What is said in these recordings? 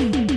Boa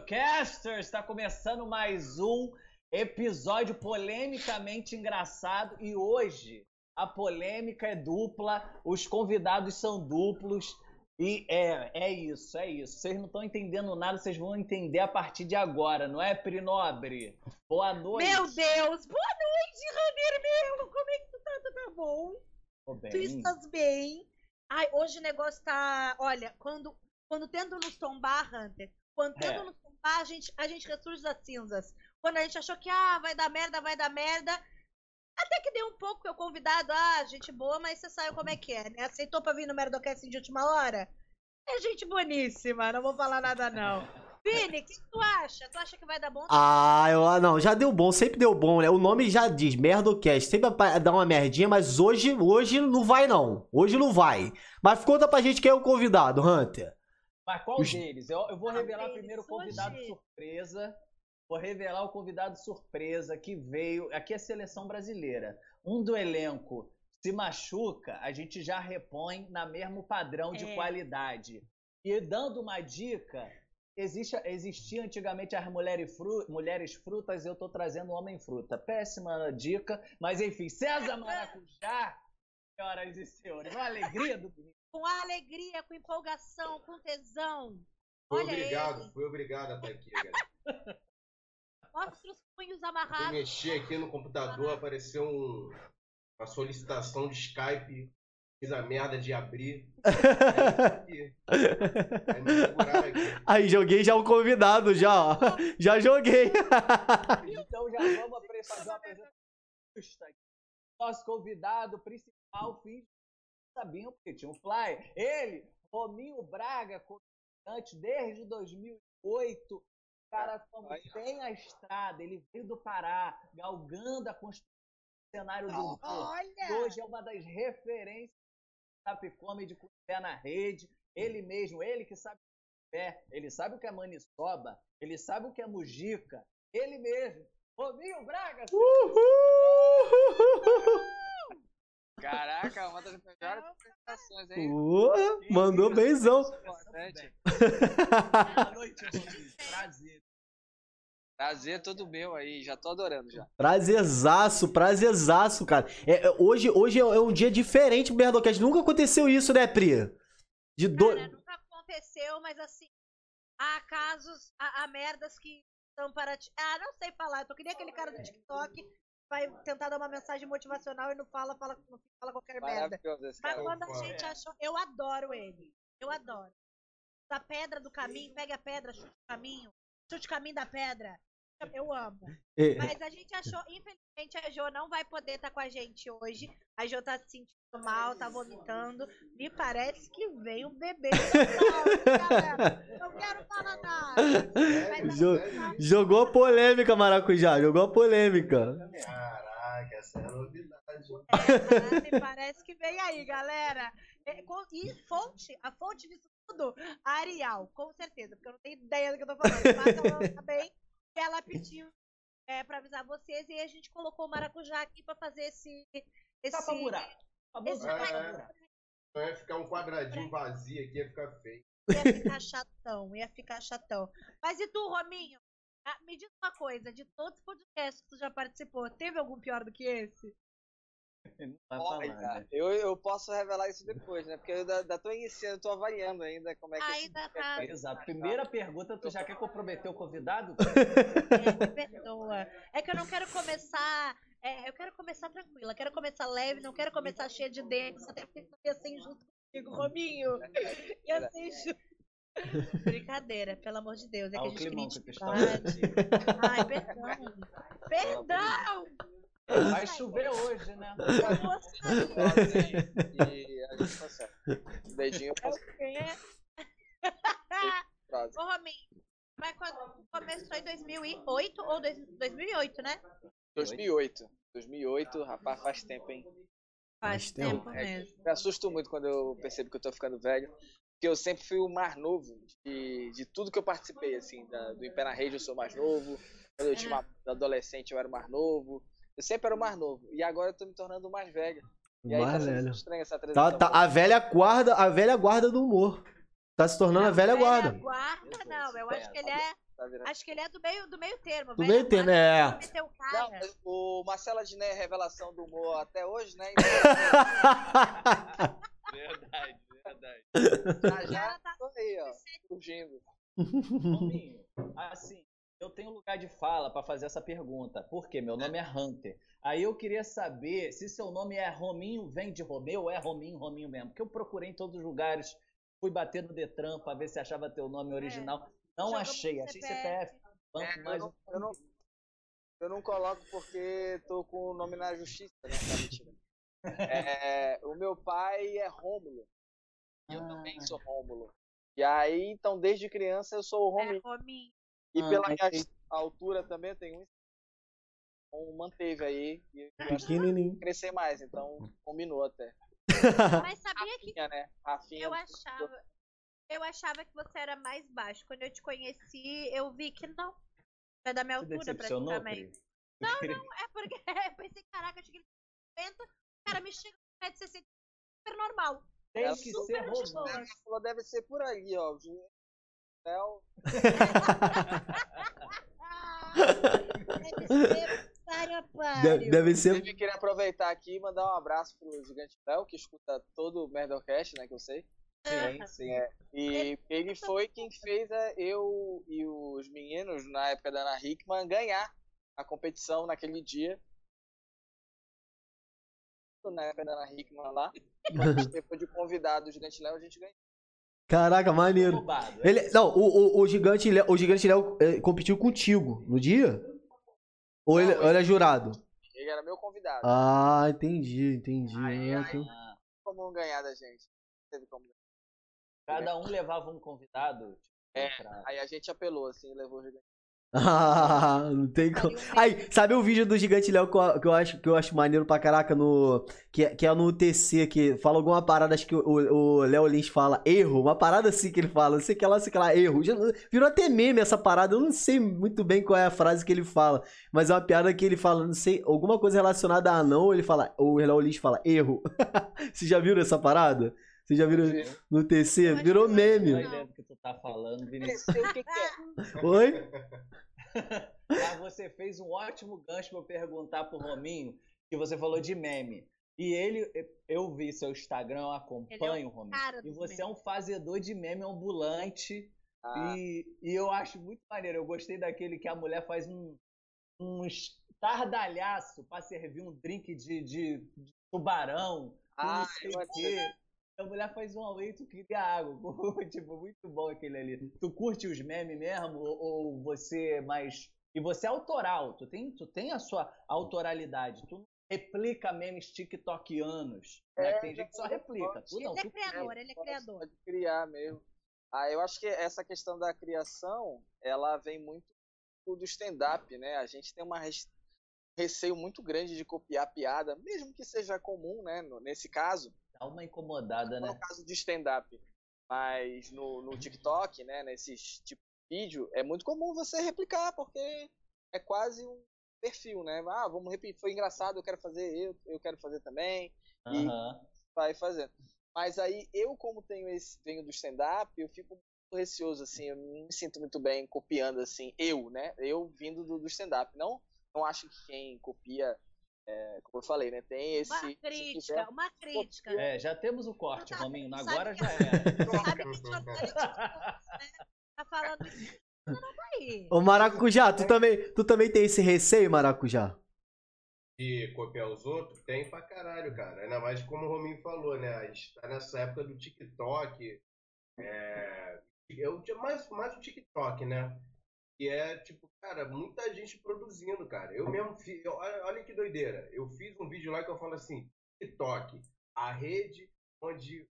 Merdocasters! Está começando mais um episódio polemicamente engraçado e hoje a polêmica é dupla, os convidados são duplos e é, é isso, é isso. Vocês não estão entendendo nada, vocês vão entender a partir de agora, não é, Prinobre? Boa noite! Meu Deus! Boa noite, Rainer Melo! Como é que tu tá? Tu tá bom? Tô bem. Tu estás bem? Ai, hoje o negócio tá. Olha, quando, quando tentam nos tombar, Hunter, quando É. tentam nos tombar, a gente, a gente ressurge das cinzas. Quando a gente achou que, ah, vai dar merda, vai dar merda. Até que deu um pouco, eu convidado, ah, gente boa, mas você sabe como é que é, né? Aceitou pra vir no Merdocast de última hora? É gente boníssima, não vou falar nada não. Vini, o que tu acha? Tu acha que vai dar bom? Ah, eu, ah, não, já deu bom, sempre deu bom, né? O nome já diz, Merdocast, sempre dá uma merdinha, mas hoje, hoje não vai não, hoje não vai. Mas conta pra gente quem é o convidado, Hunter. Mas qual Os- deles? Eu, eu vou revelar deles? primeiro o convidado Hoje. surpresa. Vou revelar o convidado surpresa que veio. Aqui é a seleção brasileira. Um do elenco se machuca, a gente já repõe na mesmo padrão de É. qualidade. E dando uma dica, existe, existia antigamente as mulheres, fru, mulheres frutas, eu tô trazendo homem fruta. Péssima dica, mas enfim, César Maracujá, senhoras e senhores, uma alegria do Com alegria, com empolgação, com tesão. Foi Olha obrigado, ele. fui obrigado a estar aqui, galera. Mostra os punhos amarrados. mexer aqui no computador, apareceu um- uma solicitação de Skype, fiz a merda de abrir. Aí, aí joguei já o convidado, já, ó. Já joguei. Então já vamos fazer uma apresentação justa aqui. Nosso convidado principal, fiz sabiam porque tinha um flyer. Ele, Rominho Braga, comediante desde 2008. O cara como tem a estrada, ele veio do Pará, galgando a construção do cenário do humor. Olha! hoje é uma das referências do Tap Comedy com o pé na rede. Ele mesmo, ele que sabe o que é pé, ele sabe o que é maniçoba, ele sabe o que é mujica. Ele mesmo, Rominho Braga. Caraca, uma das melhores apresentações, hein? Ué, mandou benzão. Boa noite. Prazer. Prazer todo meu aí, já tô adorando já. Prazerzaço, prazerzaço, cara. É, é, hoje, hoje é um dia diferente pro Merdocast. Nunca aconteceu isso, né, Pri? De do... Cara, nunca aconteceu, mas assim, há casos, há, há merdas que são para ti. Ah, não sei falar. Eu tô que nem aquele cara do TikTok vai tentar dar uma mensagem motivacional e não fala, fala, não fala qualquer merda. Mas quando a gente achou. Eu adoro ele. Eu adoro. Da pedra do caminho, pega a pedra, chute o caminho, chute o caminho da pedra. Eu amo. É, Mas a gente achou, infelizmente, a Jo não vai poder estar com a gente hoje. A Jo tá se sentindo mal, tá vomitando. Me parece que veio um bebê. galera. Não quero falar nada. A- Jogou a polêmica, Maracujá. Jogou a polêmica. Caraca, essa é a novidade. É, me parece que vem aí, galera. É, e fonte, a fonte disso tudo, a Arial, com certeza, porque eu não tenho ideia do que eu tô falando. Mas ela também, ela pediu é, pra avisar vocês e a gente colocou o maracujá aqui pra fazer esse. esse Tapa buraco. Tapa É. ia ficar um quadradinho vazio aqui, ia ficar feio. ia ficar chatão, ia ficar chatão. Mas e tu, Rominho? Ah, me diz uma coisa, de todos os podcasts que tu já participou, teve algum pior do que esse? Não Olha, né? eu, eu posso revelar isso depois, né? Porque eu ainda, ainda tô iniciando, tô avaliando ainda como é que Ainda tá. Exato. Primeira pergunta, tu já quer comprometer o convidado? É, me perdoa. É que eu não quero começar. É, eu quero começar tranquila, quero começar leve, não quero começar cheia de dentes, até porque ia ser injusto comigo, Rominho. Ia ser injusto. Brincadeira, pelo amor de Deus. É que Olha a gente cria que intimidade. Ai, perdão. Perdão! Vai chover hoje, né? Eu vou sair. e a gente consegue. Beijinho. É o quê? Ô, Rominho, mas quando começou em 2008 ou dois- 2008, né? 2008. 2008, rapaz, faz tempo, hein? Faz Faz tempo. tempo mesmo. Me assusto muito quando eu percebo que eu tô ficando velho. Porque eu sempre fui o mais novo de, de tudo que eu participei, assim. Da, do Impé na Rede eu sou o mais novo. Quando eu tinha uma adolescente eu era o mais novo. Eu sempre era o mais novo. E agora eu tô me tornando o mais velho. E aí tá Mais sendo velho. estranha essa Tá, transição. tá, a velha guarda, a velha guarda do humor. Tá se tornando a velha guarda. guarda, não. Eu acho que ele é. Tá virando- Acho que ele é do meio, do meio termo. Do meio termo, é. não o Não, cara. mas o Marcelo Adnet é revelação do humor até hoje, né? Verdade, verdade. Já já tá tô aí, ó, surgindo. Rominho, assim, eu tenho lugar de fala pra fazer essa pergunta. Por quê? Meu nome é Hunter. Aí eu queria saber se seu nome é Rominho, vem de Romeu ou é Rominho, Rominho mesmo. Porque eu procurei em todos os lugares, fui bater no Detran pra ver se achava teu nome original. Não Jogou achei, achei CPF. CPF. Banco É, eu, mais não, eu, não, eu não coloco porque tô com o nome na justiça, né? Tá. É, o meu pai é Rômulo. E eu Ah. também sou Rômulo. E aí, então, desde criança eu sou o É, Rominho. Rominho. E Ah, pela minha altura também eu tenho um. Então, manteve aí. E eu acho que Pequenininho. crescer mais, então combinou até. Mas sabia que Rafinha, né? Rafinha. eu achava. Eu achava que você era mais baixo. Quando eu te conheci, eu vi que não. É da minha Você altura, praticamente. Pri? Não, não, é porque eu pensei, caraca, eu cheguei em 50, o cara me chega com 1,60m, super normal. Tem Ela que super ser de romano. boa. Ela deve ser por aí, ó. o Juliano Léo. Deve ser para Deve, deve ser. Inclusive, queria aproveitar aqui e mandar um abraço pro Gigante Léo, que escuta todo o Merdocast, né, que eu sei. Sim, sim. E ele foi quem fez a- eu e os meninos, na época da Ana Hickman, ganhar a competição naquele dia. Na época da Ana Hickman lá. Foi de convidado o Gigante Léo, a gente ganhou. Caraca, maneiro. Roubado. é Ele, não, o, o, o Gigante Léo, o Gigante Léo eh, competiu contigo no dia? Ou ele, Não, ou ele é jurado? Ele era meu convidado. Ah, entendi, entendi. Aí, aí. Como ganhar da gente? Não Teve como. Cada um levava um convidado. tipo, É. pra- Aí a gente apelou, assim, e levou o Gigante. Ah, não tem como. Aí, sabe o vídeo do Gigante Léo que eu, que eu acho, que eu acho maneiro pra caraca no. Que, é- que é no TC, que fala alguma parada, acho que o, Léo Lins fala erro, uma parada assim que ele fala, não sei o que lá, não sei que lá, erro. Já, virou até meme essa parada, eu não sei muito bem qual é a frase que ele fala, mas é uma piada que ele fala, não sei, alguma coisa relacionada a não, ele fala, o Léo Lins fala erro. Vocês já viram essa parada? Vocês já viram no TC? Eu Virou eu- meme. ideia do que tu tá falando, Vinícius. Sei o que, que é. Oi? Mas você fez um ótimo gancho pra eu perguntar pro Rominho, que você falou de meme. E ele, eu vi seu Instagram, eu acompanho, Rominho. cara E dos você é um fazedor de meme ambulante. Ah, E, e eu acho muito maneiro. Eu gostei daquele que a mulher faz um, um estardalhaço pra servir um drink de, de, de tubarão. Ah, não sei eu o acho- quê. A mulher faz um e tu queria água. tipo, muito bom aquele ali. Tu curte os memes mesmo? Ou, ou você é mais. E você é autoral, tu tem, tu tem a sua autoralidade. Tu não replica memes tiktokianos. né? É, Tem gente que só replica. Tu não, Ele é criador, ele é criador. Pode criar mesmo. Ah, eu acho que essa questão da criação, ela vem muito do stand-up, né? A gente tem uma res- receio muito grande de copiar piada, mesmo que seja comum, né? Nesse caso, dá uma incomodada, no né? caso de stand-up. Mas no, no TikTok, né? Nesses tipo de vídeo, é muito comum você replicar, porque é quase um perfil, né? Ah, vamos repetir, foi engraçado, eu quero fazer, eu, eu quero fazer também. E- Aham. vai fazendo. Mas aí eu, como tenho esse, venho do stand-up, eu fico muito receoso, assim, eu não me sinto muito bem copiando, assim, eu, né? Eu vindo do, do stand-up. Não, não acho que quem copia, é, como eu falei, né? Tem esse. Uma crítica, quiser- uma crítica. É, já temos o corte, Não tá- Rominho. Agora que- já é. Tá falando isso. Tá aí. Ô Maracujá, tu também, tu também tem esse receio, Maracujá? De copiar os outros? Tem pra caralho, cara. Ainda mais como o Rominho falou, né? A gente tá nessa época do TikTok. É... Eu, mais, mais o TikTok, né? Que é, tipo, cara, muita gente produzindo, cara. Eu mesmo fiz. olha, olha que doideira. Eu fiz um vídeo lá que eu falo assim: TikTok, a rede onde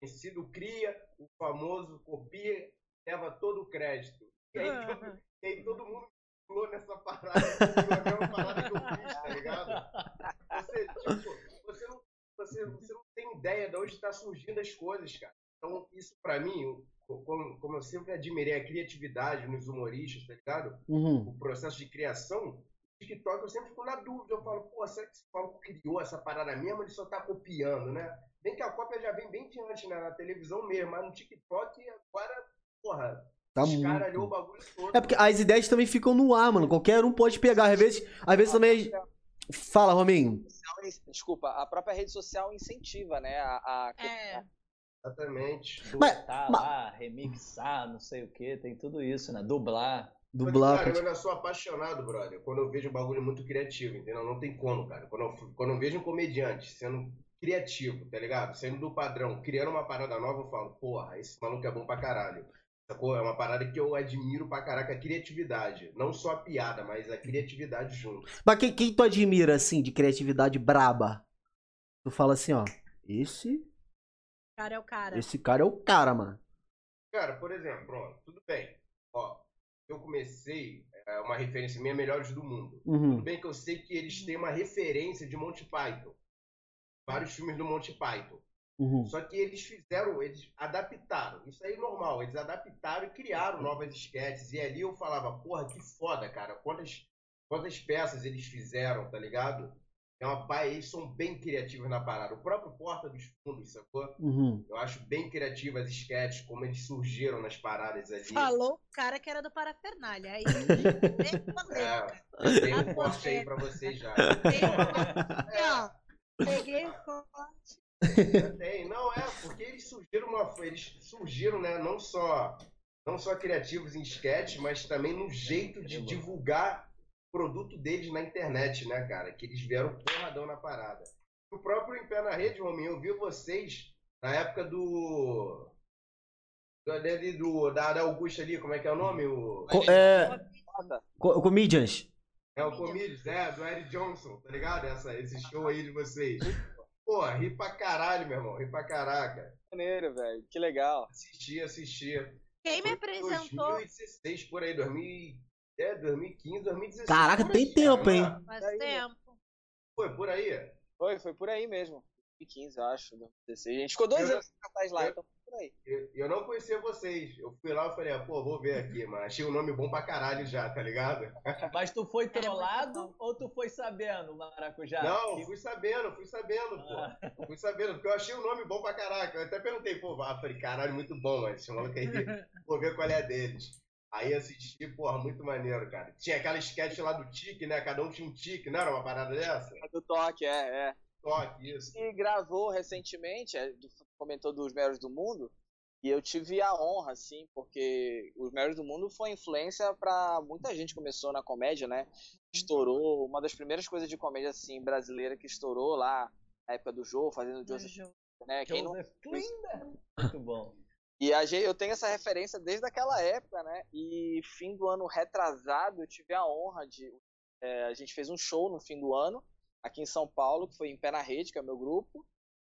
conhecido cria, o famoso copia, leva todo o crédito. E aí, todo, e aí todo mundo pulou nessa parada, a mesma parada que eu fiz, tá ligado? Você, tipo, você não, você, você não tem ideia de onde está surgindo as coisas, cara. Então, isso pra mim, como, como eu sempre admirei a criatividade nos humoristas, tá ligado? Uhum. O processo de criação, TikTok eu sempre fico na dúvida. Eu falo, pô, será que esse Paulo criou essa parada mesmo? Ele só tá copiando, né? Bem que a cópia já vem bem diante né? na televisão mesmo, mas no TikTok agora, porra, Tá escaralhou o muito. bagulho todo. É porque as ideias também ficam no ar, mano. Qualquer um pode pegar. Às vezes, às vezes também. Fala, Rominho. Desculpa, a própria rede social incentiva, né? A, a- É. Exatamente. Mas- Botar mas- lá, remixar, não sei o que, tem tudo isso, né? Dublar. Dublar. Cara, eu ainda sou apaixonado, brother, quando eu vejo um bagulho muito criativo, entendeu? Não tem como, cara. Quando eu, quando eu vejo um comediante sendo criativo, tá ligado? Saindo do padrão, criando uma parada nova, eu falo, porra, esse maluco é bom pra caralho. Sacou? É uma parada que eu admiro pra caraca, a criatividade. Não só a piada, mas a criatividade junto. Mas quem, quem tu admira, assim, de criatividade braba? Tu fala assim, ó. Esse. Cara é o cara. Esse cara é o cara, mano. Cara, por exemplo, pronto, tudo bem. Ó, eu comecei, é, uma referência minha, Melhores do Mundo. Uhum. Tudo bem que eu sei que eles têm uma referência de Monty Python. Vários filmes do Monty Python. Uhum. Só que eles fizeram, eles adaptaram. Isso aí é normal. Eles adaptaram e criaram novas sketches. E ali eu falava, porra, que foda, cara. Quantas, quantas peças eles fizeram, tá ligado? É uma pá, eles são bem criativos na parada. O próprio Porta dos Fundos, sacou? Uhum. Eu acho bem criativas as sketches, como eles surgiram nas paradas ali. Falou o cara que era do Parafernália. Aí. É, tem um corte aí pra vocês já. Tem um- ó, Peguei o corte. Tem, não é, porque eles surgiram uma, eles surgiram, né, não só não só criativos em sketch, mas também no jeito de divulgar produto deles na internet, né, cara? Que eles vieram porradão na parada. O próprio Em Pé na Rede, Rominho, eu vi vocês na época do do, do da, da Augusta ali, como é que é o nome? O, Co- é, Foda. co- comedians. é o Comedians, é, do Eric Johnson, tá ligado? Essa, esse show aí de vocês. Pô, ri pra caralho, meu irmão, ri pra caraca. Maneiro, velho. Que legal. Assisti, assisti. Quem me Foi apresentou 2016, por aí, 2000, é, 2015, 2016. Caraca, tem aí, tempo, cara, hein? faz Aí, tempo. Foi por aí. Foi, foi por aí mesmo. 2015, eu acho. 2016. A gente ficou dois Eu- anos atrás lá, eu- então foi por aí. Eu, eu não conhecia vocês. Eu fui lá e falei, ah, pô, vou ver aqui, mas achei o nome bom pra caralho já, tá ligado? Mas tu foi trollado ou tu foi sabendo, Maracujá? não, Que- fui sabendo, fui sabendo, Ah. pô. Fui sabendo, porque eu achei o nome bom pra caraca. Eu até perguntei, pô, ah, falei, caralho, muito bom, mas esse maluco aí, vou ver qual é deles. Aí assisti, porra, muito maneiro, cara. Tinha aquela sketch lá do tique, né? Cada um tinha um tique, não era uma parada dessa? A Do toque, é, é. Toque, isso. E gravou recentemente, é, do- comentou dos Melhores do Mundo, e eu tive a honra, assim, porque os Melhores do Mundo foi influência pra muita gente começou na comédia, né? Estourou, uma das primeiras coisas de comédia, assim, brasileira que estourou lá na época do jogo, fazendo Joseph, né? Quem não. Muito bom. E a gente, eu tenho essa referência desde aquela época, né? E fim do ano retrasado, eu tive a honra de. é, a gente fez um show no fim do ano, aqui em São Paulo, que foi em Pé na Rede, que é o meu grupo.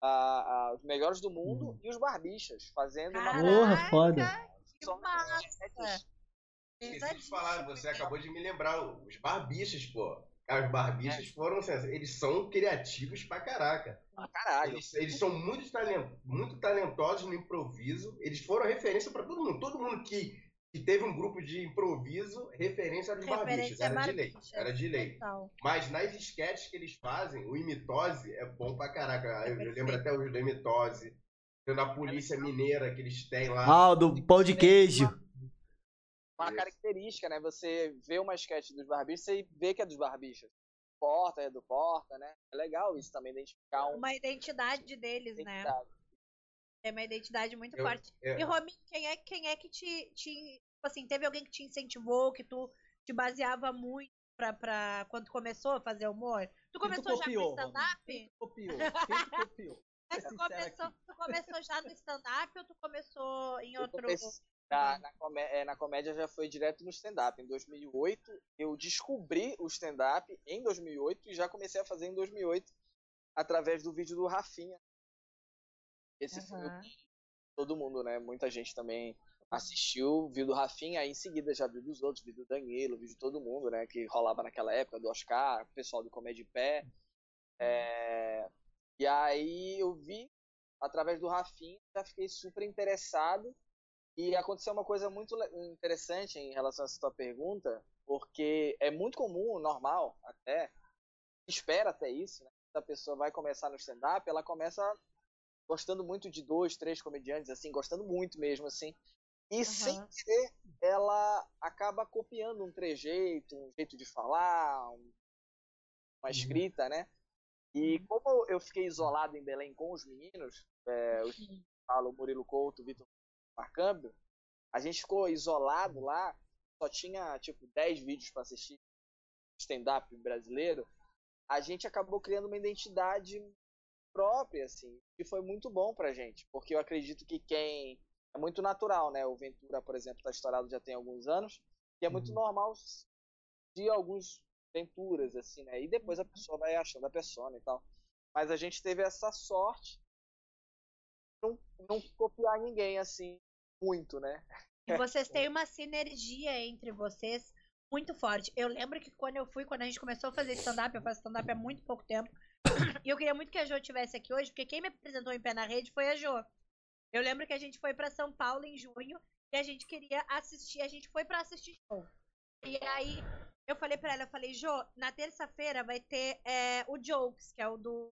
a- a- os melhores do mundo e os barbichas, fazendo uma. Porra, foda. Que massa. Esqueci de falar, você acabou de me lembrar, os barbichas, pô. Os barbichas foram, assim, eles são criativos pra caraca. Ah, caralho. Eles, eles são muito, talent, muito talentosos no improviso. Eles foram referência pra todo mundo. Todo mundo que, que teve um grupo de improviso, referência era barbichas. Referência Era de lei. Era de lei. Mas nas sketches que eles fazem, o imitose é bom pra caraca. Eu, eu lembro até os do imitose. Tendo a polícia mineira que eles têm lá. Ah, o do pão de queijo. Uma característica, né? Você vê uma sketch dos barbichas e vê que é dos barbichas. Porta é do Porta, né? É legal isso também, identificar um. Uma identidade deles, né? identidade. É uma identidade muito Eu- forte. é. E Rominho, quem é, quem é que te, te. Tipo assim, teve alguém que te incentivou, que tu te baseava muito pra, pra quando começou a fazer humor? Tu Quem tu começou já copiou, com stand-up? Copiou. Quem tu copiou? Mas tu começou, tu começou já no stand-up ou tu começou em Eu outro. comecei- Na, na, comé- é, na comédia já foi direto no stand-up. Em 2008, eu descobri o stand-up em 2008 e já comecei a fazer em 2008 através do vídeo do Rafinha. Esse foi o Aham. todo mundo, né? Muita gente também assistiu, viu do Rafinha, aí em seguida já viu dos outros, viu do Danilo, viu de todo mundo, né? Que rolava naquela época, do Oscar, pessoal do Comédia de Pé. É, e aí eu vi, através do Rafinha, já fiquei super interessado. E aconteceu uma coisa muito interessante em relação a essa tua pergunta, porque é muito comum, normal até, espera até isso, né? A pessoa vai começar no stand-up, ela começa gostando muito de dois, três comediantes, assim, gostando muito mesmo, assim. E sem Aham. querer, ela acaba copiando um trejeito, um jeito de falar, um- uma escrita, né? E como eu fiquei isolado em Belém com os meninos, é, o Paulo, o Murilo Couto, Vitor Marcâmbio, a gente ficou isolado lá, só tinha tipo 10 vídeos para assistir stand-up brasileiro, a gente acabou criando uma identidade própria, assim, que foi muito bom pra gente, porque eu acredito que quem é muito natural, né? O Ventura, por exemplo, tá estourado já tem alguns anos, e é muito Uhum. normal de alguns Venturas, assim, né? E depois a pessoa vai achando a persona e tal. Mas a gente teve essa sorte de não, não copiar ninguém, assim, muito, né? E vocês têm uma sinergia entre vocês muito forte. Eu lembro que quando eu fui, quando a gente começou a fazer stand-up, eu faço stand-up há muito pouco tempo. E eu queria muito que a Jo estivesse aqui hoje, porque quem me apresentou em Pé na Rede foi a Jo. Eu lembro que a gente foi pra São Paulo em junho e a gente queria assistir, a gente foi pra assistir show. E aí eu falei pra ela, eu falei, Jo, na terça-feira vai ter é, o Jokes, que é o do,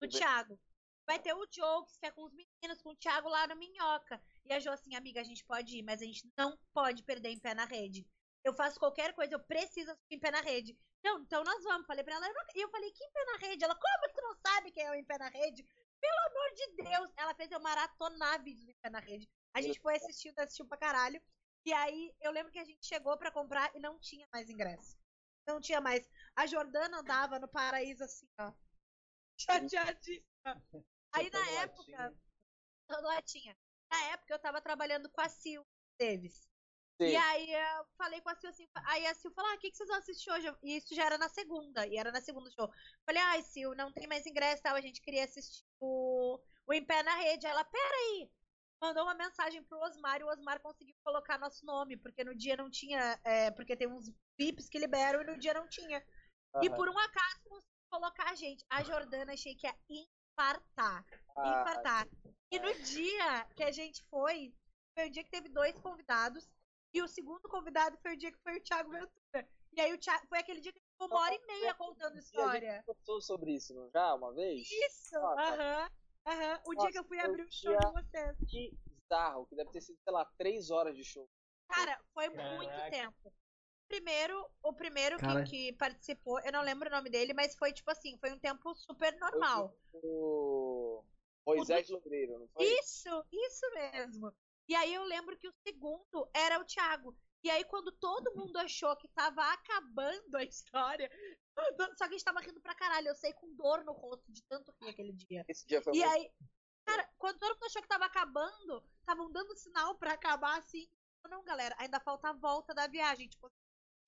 do Thiago. Vai ter o Jokes, que é com os meninos, com o Thiago lá no Minhoca. E a Jo assim, amiga, a gente pode ir, mas a gente não pode perder em pé na rede. Eu faço qualquer coisa, eu preciso em pé na rede. Não, então nós vamos. Falei pra ela, eu não- e eu falei, que em pé na rede? Ela, como que tu não sabe quem é o em pé na rede? Pelo amor de Deus! Ela fez eu maratonar vídeos em pé na rede. A gente foi assistindo, assistiu pra caralho. E aí, eu lembro que a gente chegou pra comprar e não tinha mais ingresso. Não tinha mais. A Jordana andava no paraíso assim, ó. Chateadíssima. Aí na época, latinha. Todo latinha. Na época eu tava trabalhando com a Sil Davis. Sim. E aí eu falei com a Sil assim, aí a Sil falou, ah, o que, que vocês vão assistir hoje? E isso já era na segunda, e era na segunda show. Falei, ai, Sil, não tem mais ingresso e tal, a gente queria assistir o, o Em Pé na Rede. Aí ela, peraí! Mandou uma mensagem pro Osmar e o Osmar conseguiu colocar nosso nome, porque no dia não tinha, é, porque tem uns VIPs que liberam e no dia não tinha. E Aham. por um acaso conseguiu colocar a gente. A Jordana achei que ia infartar Ah, infartar. E no dia que a gente foi, foi o dia que teve dois convidados. E o segundo convidado foi o dia que foi o Thiago Ventura. E aí o Thiago, foi aquele dia que ficou uma hora e meia contando a gente história. conversou sobre isso, não já? Uma vez? Isso! Ah, tá. Aham. Aham. O dia que eu fui abrir o o show de vocês. Que bizarro, que deve ter sido, sei lá, três horas de show. Cara, foi muito Caraca. tempo. Primeiro, o primeiro que, Cara. que participou, eu não lembro o nome dele, mas foi tipo assim, foi um tempo super normal. O Moisés Loureiro, não foi? Isso, isso mesmo. E aí eu lembro que o segundo era o Thiago. E aí, quando todo mundo achou que tava acabando a história, só que a gente tava rindo pra caralho. Eu sei com dor no rosto de tanto rir aquele dia. Esse dia foi E aí, cara, quando todo mundo achou que tava acabando, estavam dando sinal pra acabar assim. Não, galera, ainda falta a volta da viagem. Tipo,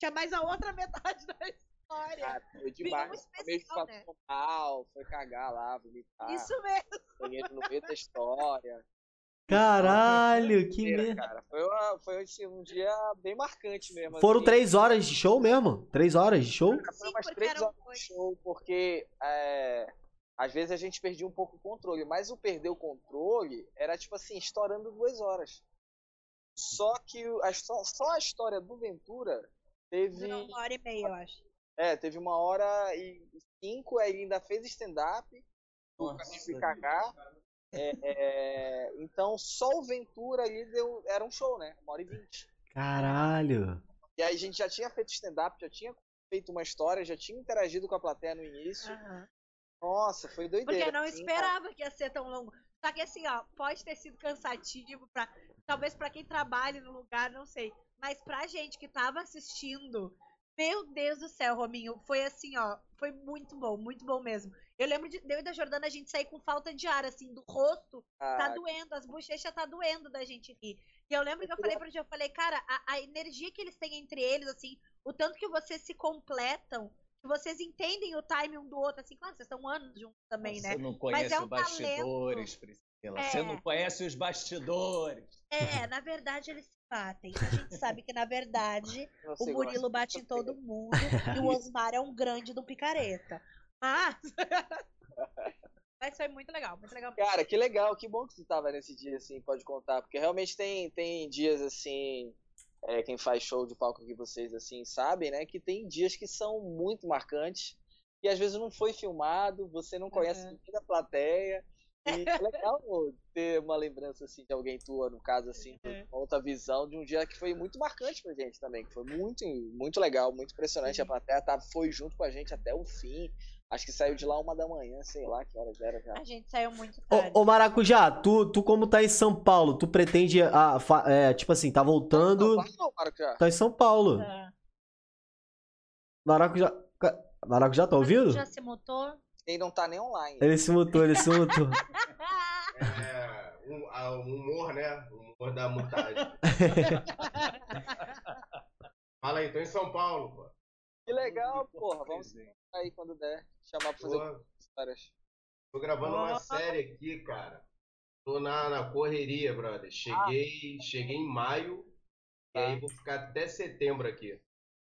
tinha mais a outra metade da história. Cara, foi demais. um Foi meio que especial, passou mal, foi cagar lá, vomitar. Isso mesmo. Banheiro no meio da história. Caralho, que merda. cara. Foi, uma- foi assim, um dia bem marcante mesmo. Foram assim. três horas de show mesmo? Três horas de show? Foi Sim, umas porque três horas de show, porque é, às vezes a gente perdia um pouco o controle, mas o perder o controle era tipo assim, estourando duas horas. Só que a, só, só a história do Ventura teve. Durou uma hora e meia, eu acho. É, teve uma hora e cinco, aí ele ainda fez stand-up, o Nossa, Caminho de cagar. É, é, então só o Ventura ali deu, era um show, né? Uma hora e vinte. Caralho. E aí a gente já tinha feito stand-up, já tinha feito uma história, já tinha interagido com a plateia no início. Aham. Nossa, foi doideira. Porque eu não assim, esperava que ia ser tão longo. Só que assim, ó, pode ter sido cansativo para talvez pra quem trabalha no lugar, não sei, mas pra gente que tava assistindo, meu Deus do céu, Rominho, foi assim, ó, foi muito bom, muito bom mesmo. Eu lembro de eu e da Jordana a gente sair com falta de ar assim, do rosto tá ah, doendo, as bochechas tá doendo da gente rir. E eu lembro que eu falei pro Gil, eu falei, cara, a, a energia que eles têm entre eles, assim, o tanto que vocês se completam, que vocês entendem o time um do outro, assim, claro, vocês estão anos juntos também, né? Você não conhece é um bastidores, Priscila. Ela, É. Você não conhece os bastidores. É, na verdade eles se batem. A gente sabe que, na verdade, o Murilo bate em todo mundo e o Osmar é um grande do picareta. Mas. Mas foi muito legal, muito legal. Cara, que legal, que bom que você tava nesse dia, assim, pode contar. Porque realmente tem, tem dias, assim, é, quem faz show de palco aqui, vocês, assim, sabem, né? Que tem dias que são muito marcantes. E às vezes não foi filmado, você não conhece Uhum. ninguém da plateia. E é legal ter uma lembrança, assim, de alguém tua, no caso, assim, Uhum. uma outra visão de um dia que foi muito marcante pra gente também. Que foi muito, muito legal, muito impressionante. A plateia tá, foi junto com a gente até o fim. Acho que saiu de lá uma da manhã, sei lá que horas era já. A gente saiu muito tarde. Ô, ô Maracujá, tu, tu como tá em São Paulo, tu pretende, a, fa- é, tipo assim, tá voltando, Não, Maracujá. tá em São Paulo. Tá. Maracujá, Maracujá, tá ouvindo? Já se mutou? Ele não tá nem online. Ele se mutou, ele se mutou. É, um, a- o humor, né? O humor da mutagem. Fala aí, tô em São Paulo, pô. Que legal, porra. Vamos aí quando der. Chamar pra fazer histórias. tô gravando uma série aqui, cara. Tô na, na correria, brother. Cheguei, cheguei em maio. E Tá. aí vou ficar até setembro aqui.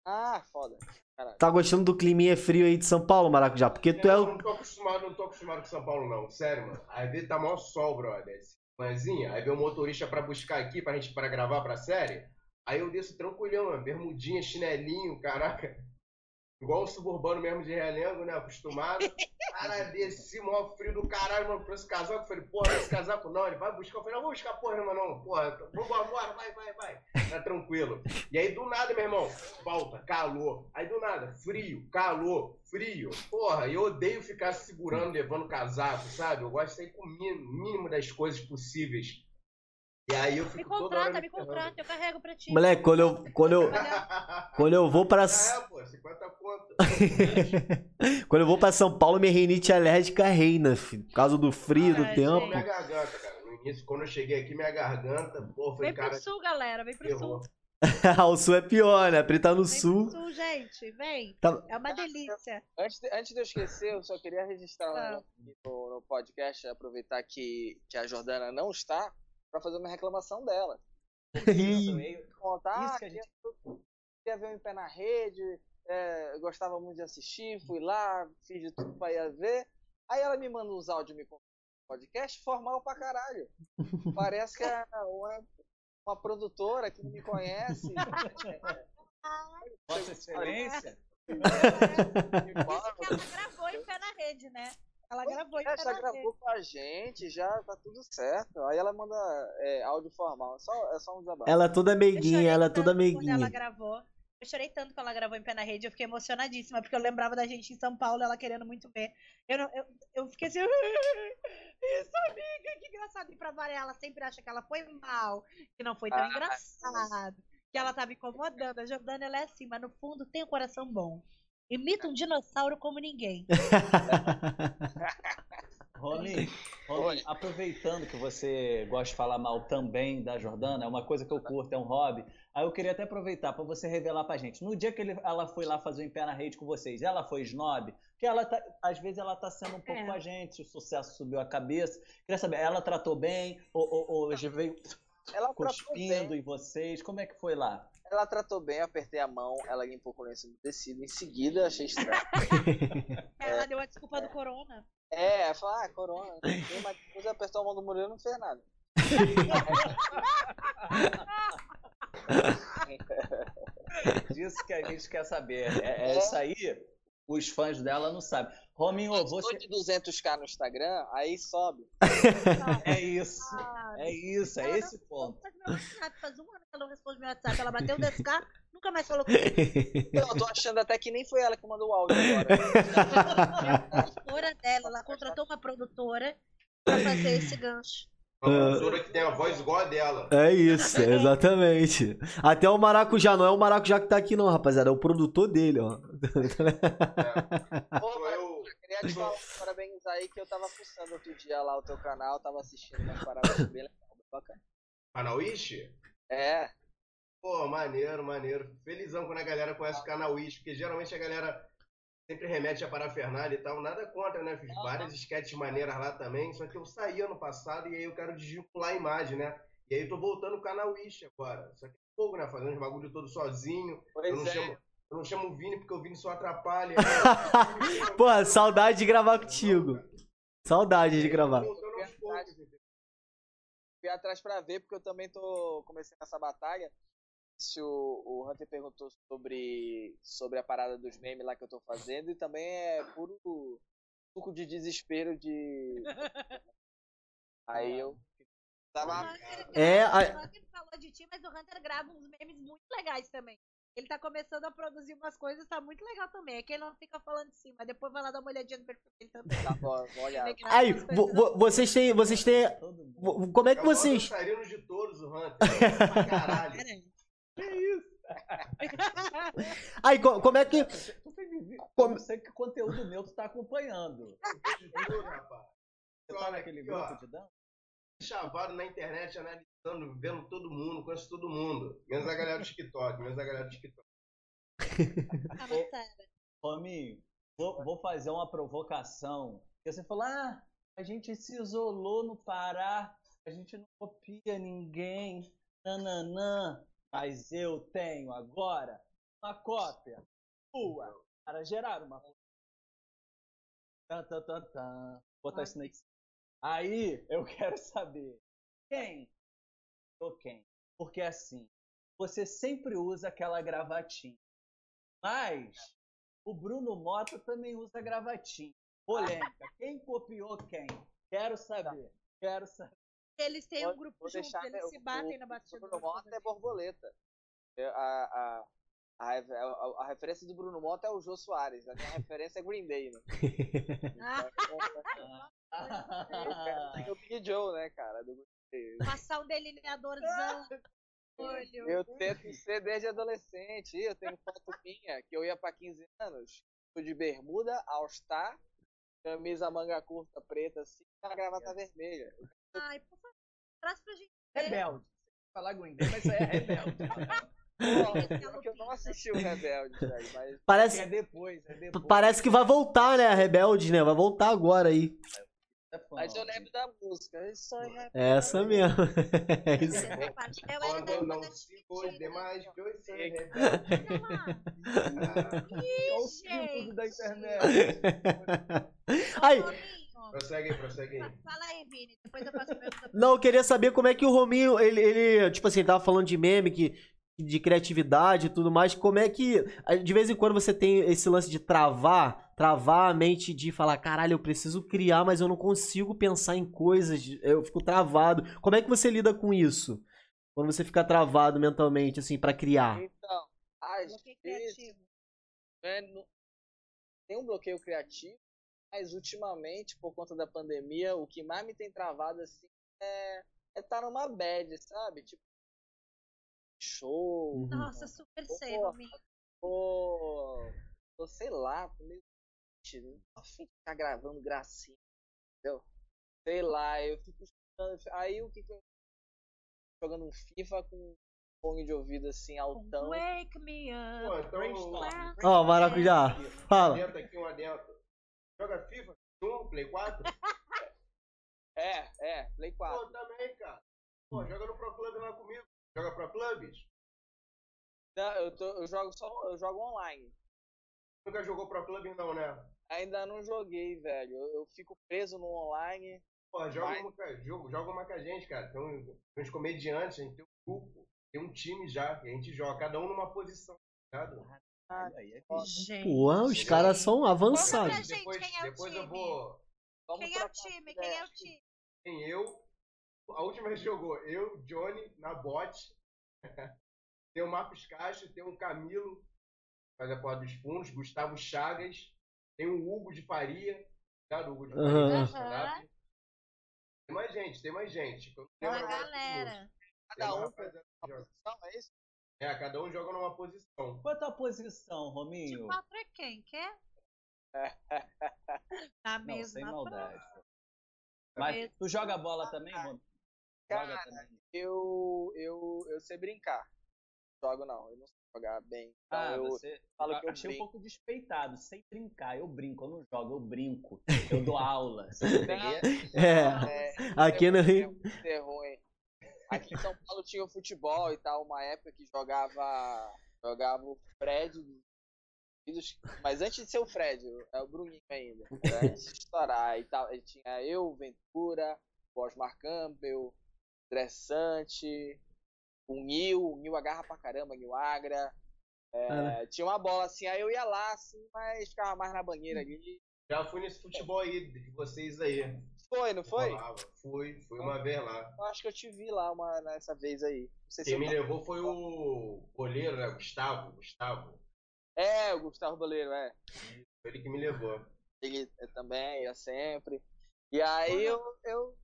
Ah, foda. Caralho. Tá gostando do climinha frio aí de São Paulo, Maracujá? Porque tu é o... não tô acostumado, não tô acostumado com São Paulo, não. Sério, mano. Às vezes tá maior sol, brother. Manzinha, aí vem o motorista pra buscar aqui pra gente para gravar pra série. Aí eu desço tranquilhão, mano. Bermudinha, chinelinho, caraca. Igual o suburbano mesmo de Realengo, né? Acostumado. Cara, desci, maior frio do caralho, mano, pra esse casaco. Eu falei, porra, esse casaco não. Ele vai buscar. Eu falei, não vou buscar porra nenhuma, não. Porra, vambora, bora, vai, vai, vai. Tá tranquilo. E aí, do nada, meu irmão, volta, calor. Aí, do nada, frio, calor, frio. Porra, eu odeio ficar segurando, levando casaco, sabe? Eu gosto de sair com o mínimo das coisas possíveis. E aí eu Me fico toda hora contrata, me contrata, eu carrego pra ti. Moleque, quando eu, quando eu, quando eu vou pra... Ah, é, pô, 50 conto. quando eu vou pra São Paulo, minha rinite alérgica reina, filho. Por causa do frio, do Ai, tempo. Minha garganta, cara. No início, quando eu cheguei aqui, minha garganta, pô, foi Vem cara. pro sul, galera, vem pro Ferrou. sul. o sul é pior, né? Pri tá no Vem sul. pro sul, gente, vem. Tá- É uma delícia. Antes de, antes de eu esquecer, eu só queria registrar Ah. no, no podcast, aproveitar que, que a Jordana não está, pra fazer uma reclamação dela. Isso, meio- Contar Isso que a gente- queria ver um em pé na rede, é, gostava muito de assistir, fui lá, fiz de tudo pra ir ver. Aí ela me manda uns áudios me podcast, formal pra caralho. Parece que é uma, uma produtora que não me conhece. Vossa Excelência em pé na rede, né? Ela já na gravou com a gente, já tá tudo certo. Aí ela manda é, áudio formal, é só, é só um desabafo. Ela é toda meiguinha, ela é tanto toda Quando ela meiguinha. gravou. Eu chorei tanto quando ela gravou em pé na rede, eu fiquei emocionadíssima, porque eu lembrava da gente em São Paulo, ela querendo muito ver. Eu, não- eu, eu fiquei assim, isso, amiga, que engraçado. E pra variar, ela sempre acha que ela foi mal, que não foi tão Ah, engraçado, que ela tava incomodando. A Jordana, ela é assim, mas no fundo tem um coração bom. Imita um dinossauro como ninguém. Romy, Oi. aproveitando que você gosta de falar mal também da Jordana, é uma coisa que eu curto, é um hobby. Aí eu queria até aproveitar para você revelar pra gente. No dia que ele- ela foi lá fazer o Em Pé na Rede com vocês, ela foi snob? Porque ela tá, às vezes ela tá sendo um pouco É. com a gente, o sucesso subiu a cabeça. Queria saber, ela tratou bem ou, ou, ou hoje veio Ela cuspindo bem, em vocês? Como é que foi lá? ela tratou bem, apertei a mão, ela limpou com o lenço umedecido. Em seguida, achei estranho. Ela deu a desculpa do corona. É, falou, ah, corona. Mas depois apertou a mão do Murilo e não fez nada. Disso que a gente quer saber. É, é isso aí, os fãs dela não sabem. Rominho, você. de 200k no Instagram, aí sobe. É isso. Ah, É isso, é esse ponto. Faz um ano que ela não responde meu WhatsApp. Ela bateu o 10k, nunca mais falou comigo. Eu tô achando até que nem foi ela que mandou o áudio agora. A produtora dela, ela contratou uma produtora pra fazer esse gancho. Uma professora que tem a voz igual a dela. É isso, exatamente. Até o Maracujá, não é o Maracujá que tá aqui não, rapaziada, é o produtor dele, ó. Mas eu. Queria te falar, parabéns aí que eu tava fuçando outro dia lá o teu canal, tava assistindo umas paradas bem legal, bem bacana. Canal Ishi? É, Pô, maneiro, maneiro. Felizão quando a galera conhece o canal Ishi, porque geralmente a galera sempre remete a parafernália e tal. Nada contra, né? Fiz várias sketches maneiras lá também. Só que eu saí ano passado e aí eu quero desvincular a imagem, né? E aí eu tô voltando o canal Wish agora. Só que é fogo, né? Fazendo os bagulho todo sozinho. Pois eu não é. chamo. Eu não chamo o Vini porque o Vini só atrapalha. Porra, saudade de gravar contigo. Saudade de gravar. fui atrás pra ver, porque eu também tô comecei essa batalha. Se o, o Hunter perguntou sobre, sobre a parada dos memes lá que eu tô fazendo, e também é puro suco de desespero de. Aí eu O tava. Hunter É, a- O Hunter falou de ti, mas o Hunter grava uns memes muito legais também. Ele tá começando a produzir umas coisas, tá muito legal também. É que ele não fica falando de cima. Depois vai lá dar uma olhadinha no perfil dele também. Tá bom, vou olhar. Grava Aí, vo- vo- vocês têm. Vocês têm. Como é que É o maior vocês. dançarino de todos, o Hunter. Caralho. Aí, co- como é que. Como- Eu sei que conteúdo meu tu tá acompanhando. Você tá naquele grupo de dança? Chavado na internet, analisando, vendo todo mundo, conheço todo mundo. Menos a galera do TikTok, menos a galera do TikTok. Mas sério. Rominho, vou, vou fazer uma provocação. Porque você falou, ah, a gente se isolou no Pará, a gente não copia ninguém, nananã. Mas eu tenho agora uma cópia sua para gerar uma Tan, tan, tan, tan. Botar isso na Aí eu quero saber quem ou quem. Porque assim, você sempre usa aquela gravatinha. Mas o Bruno Mota também usa gravatinha. Polêmica. Quem copiou quem? Quero saber. Quero saber. Eles têm um grupo vou juntos, deixar, eles né, se o- batem o- na O batida. Bruno Mota é borboleta. Eu- A, a, a, a, a referência do Bruno Mota é o Jô Soares. A minha referência é Green Day, né? Tem o Big Joe, né, cara? Do. Passar um delineadorzão no olho. Eu tento ser desde adolescente. Eu tenho foto minha que eu ia pra 15 anos. Fui de bermuda, all-star, camisa manga curta preta assim, com a gravata vermelha. Ai, por favor, traz pra gente ver. Rebelde. Falar Green Day, mas isso aí é rebelde. Porra, que eu não assisti o Rebelde, velho, mas Parece, é depois, é depois. parece que vai voltar, né? A Rebelde, né? Vai voltar agora aí. Mas eu lembro da música. Isso aí é Essa mesmo. É isso. Eu era da não da Disney, os demais, que eu sou Chega. rebelde. Olha lá. Ah, É o gente. símbolo da internet. Aí, prossegue aí, prossegue aí. Fala aí, Vini. Depois eu faço a pergunta. não, eu queria saber como é que o Rominho, ele, ele tipo assim, tava falando de meme, que, de criatividade e tudo mais. Como é que, de vez em quando, você tem esse lance de travar, travar a mente de falar, caralho, eu preciso criar, mas eu não consigo pensar em coisas, eu fico travado. Como é que você lida com isso? Quando você fica travado mentalmente, assim, pra criar? Então, às Bloqueio vezes criativo. né, tem um bloqueio criativo, mas ultimamente, por conta da pandemia, o que mais me tem travado assim é estar tá numa bad, sabe? Tipo, show, Uhum. Nossa, super sei, tô, tô sei lá, tô meio triste, não tô afim de ficar gravando gracinha, entendeu? Sei lá, eu fico escutando, aí o que que eu jogando um FIFA com fone de ouvido assim altão. Wake me Pô, up. então, Brainstorm. Ó, o Maracujá, fala. adentro aqui, um adentro. Joga FIFA? Um, Play 4? É, é, Play 4. Pô, também, cara. Pô, joga no Pro Club lá comigo. Joga Pro Clubs? Não, eu, tô, eu jogo só eu jogo online. Nunca jogou Pro Club não, né? Ainda não joguei, velho. Eu, eu fico preso no online. Pô, joga Vai. uma, com- joga, joga uma com a gente, cara. Tem, uns comediantes, a gente tem um grupo, tem um time já, e a gente joga, cada um numa posição, tá aí, é Gente. Pô, os caras são Conta avançados. pra gente depois quem é o depois eu time. vou. Vamos Quem é o time? Quem é o time? Tem eu. A última vez jogou eu, Johnny, na bot. tem o Marcos Castro, tem o Camilo, faz a porra dos fundos, Gustavo Chagas, tem o Hugo de Faria, tá? O Hugo de Faria, stand-up. Tem mais gente, tem mais gente. Não Uma galera. Tem Cada um joga. posição, é isso? É, cada um joga numa posição. Qual é a tua posição, De Rominho? quatro é quem? Quer? Na Não, mesma sem prova. maldade. Mas tu joga bola também, Rominho? Joga Cara, também. eu, eu, eu sei brincar. jogo não, eu não sei jogar bem. Então Ah, eu você. falo que eu achei um brinco. pouco despeitado. Sem brincar. Eu brinco, eu não jogo, eu brinco. Eu dou aula. É. É, Aqui no é Rio- ruim, é. Aqui em São Paulo tinha o futebol e tal, uma época que jogava jogava o Fred mas antes de ser o Fred, é o Bruninho ainda. Antes de estourar e tal, e tinha eu, o Ventura, o Osmar Campbell, Dressante, o Nil, o Nil agarra pra caramba, Nil Agra. É, Tinha uma bola assim, aí eu ia lá, assim, mas ficava mais na banheira ali. Já fui nesse futebol aí de vocês aí. Foi, não foi? Rolava. Fui, fui uma vez lá. Eu acho que eu te vi lá uma, nessa vez aí. Não sei se Quem eu me tava- levou foi o goleiro, né? Gustavo. Gustavo. É, o Gustavo Boleiro, é. Foi ele que me levou. Ele é, também ia sempre. E aí eu, eu,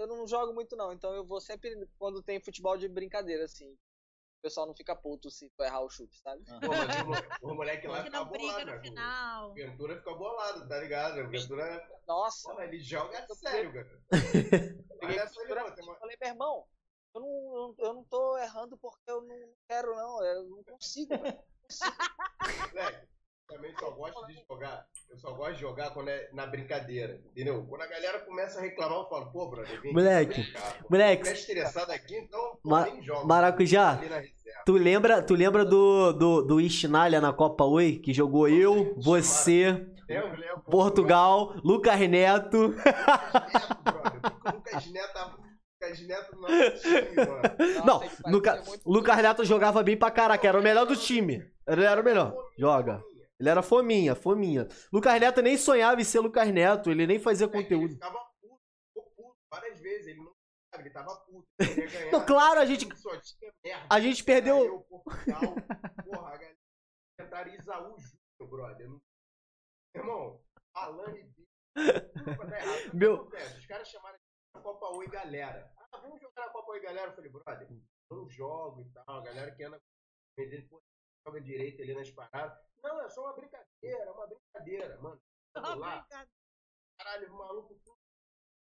eu não jogo muito não, então eu vou sempre quando tem futebol de brincadeira, assim. O pessoal não fica puto se tu errar o chute, sabe? Pô, mas o, o moleque lá fica bolado, no né? final. O Ventura fica bolado, tá ligado? O Ventura, Nossa, porra, ele joga sério, cara. Olha só, pô, uma- falei, meu irmão, eu não, eu, eu não tô errando porque eu não quero não, eu não consigo. velho. Moleque, também só gosto de jogar. Eu só gosto de jogar quando é na brincadeira, entendeu? Quando a galera começa a reclamar, eu falo, pô, brother, vem Moleque, brincar, moleque. Se tiver estressado aqui, então Ma- nem joga. Maracujá. Tu lembra, tu lembra do, do, do Istinalha na Copa Oi? Que jogou eu, você? Portugal, Lucas Neto. Lucas Neto, tava- Lucas Neto não é time, mano. Nossa, Não, Luca, Lucas Neto jogava bem pra caraca, era o melhor do time. Ele era o melhor. Joga. Ele era fominha, fominha. Lucas Neto nem sonhava em ser Lucas Neto, ele nem fazia Ele conteúdo. ficava puto, ficou puto várias vezes. Ele não sabe, ele tava puto. Ele ganhar. Não, claro, a gente, merda. a gente perdeu. Eu, Portugal, porra, a galera tentaram Isaú Júnior, brother. Não- Irmão, Alane B. tudo pra dar errado. O que Meu- acontece? Os caras chamaram a Copa Oi galera. Ah, vamos jogar na Copa Oi galera. Eu falei, brother, não jogo e tal. A galera que anda vendendo, joga direito ali nas paradas. Não, é só uma brincadeira, é uma brincadeira, mano. Vamos lá. Caralho, o maluco tudo.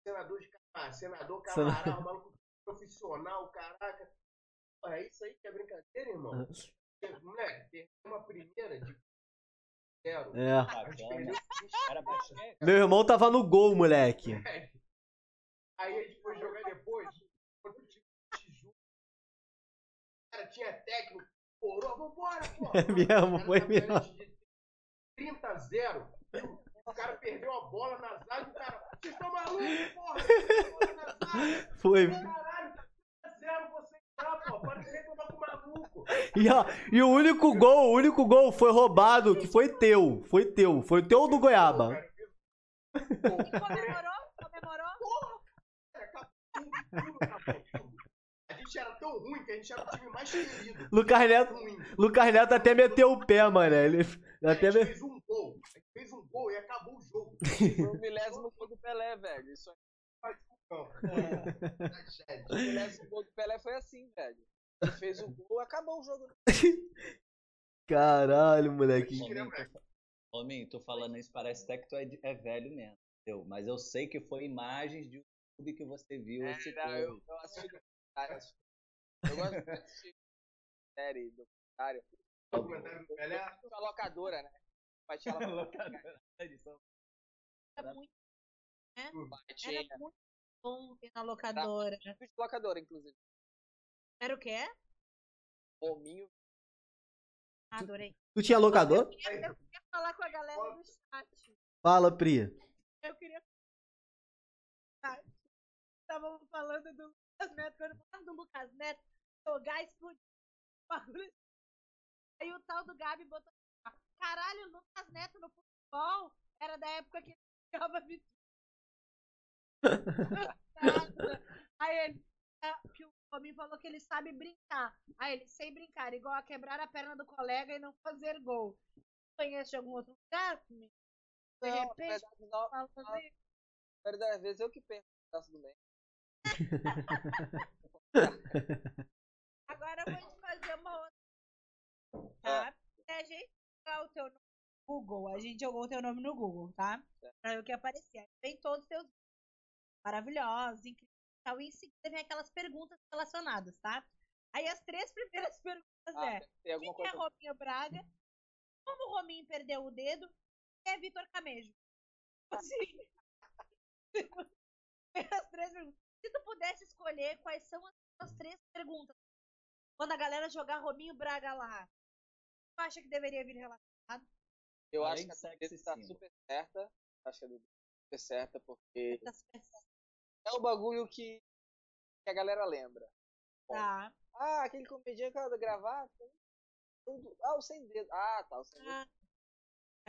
Senador de camarada, senador camarada, o maluco profissional, caraca. Pô, é isso aí que é brincadeira, irmão? Moleque, tem uma primeira de zero. É. Perdeu basquete? Meu irmão tava no gol, moleque. Aí a gente foi jogar depois, contra o time de Tijuca. Cara, tinha técnico, porou, vambora, pô. É mesmo, foi mesmo. tava de 30 a 0. O cara perdeu a bola na zaga e o cara, vocês estão malucos, porra? Perdeu a bola na zaga. Foi. Caralho, tá 30 a 0 você tá, pô. Pode ser que eu tô com maluco. E, ó, e o único gol, o único gol foi roubado, que foi teu. Foi teu. Foi teu do Goiaba. E comemorou? Comemorou? Cara, acabou tudo, tudo acabou, gente era tão ruim que a gente era o time mais querido. Lucas Neto. Lucas Neto até meteu o pé, mano. Ele até a gente me... fez um gol. A gente fez um gol e acabou o jogo. Foi o milésimo gol do Pelé, velho. Isso aí. Não. O Tragédia. milésimo gol do Pelé foi assim, velho. Ele fez o gol, acabou o jogo. Caralho, moleque. Lembra? tô, falando isso, parece até que tu é, é velho mesmo. entendeu? Mas eu sei que foi imagens de YouTube que você viu É, esse não, gol. eu, eu assisti. Eu gosto de assistir série, documentário. O. Eu tinha locadora, né? Mas tinha locadora. Era muito, Tinha. era muito bom ter na locadora. Vídeo de locadora, inclusive. Era o quê? Hominho. Ah, Adorei. Tu tinha locador? Eu queria, eu queria falar com a galera do chat. Fala, Pri. Eu queria. Ah, Estavam falando do Neto. Quando falaram do Lucas Neto, jogar explodir. Aí o tal do Gabi botou. Caralho, Lucas Neto no futebol era da época que ele jogava vitória. Aí ele. ah, Que o homem falou que ele sabe brincar. Aí ele, sem brincar, igual a quebrar a perna do colega e não fazer gol. Conhece de algum outro lugar? De Não, repente, verdade, não, assim, na verdade, às vezes eu que penso no braço do meio. Agora eu vou te fazer uma outra. Tá? Se a gente jogar o teu nome no Google, a gente jogou o teu nome no Google, tá? Pra ver o que aparecer. Aí Vem todos os teus vídeos maravilhosos, incríveis e tal. E em seguida vem aquelas perguntas relacionadas, tá? Aí as três primeiras perguntas Ah, é: quem é coisa. Rominho Braga? Como o Rominho perdeu o dedo? Quem é Vitor Camejo? Assim. as três perguntas. Se tu pudesse escolher quais são as três perguntas, quando a galera jogar Rominho Braga lá, tu acha que deveria vir relacionado? Eu Além acho que a sexy Dudu tá super certa. Acho que a Dudu tá super certa, porque Tá super certo. é o bagulho que, que a galera lembra. Tá. Ah, aquele comediante que era gravata. tudo- Ah, o sem dedo. Ah, tá, o sem dedo. Ah,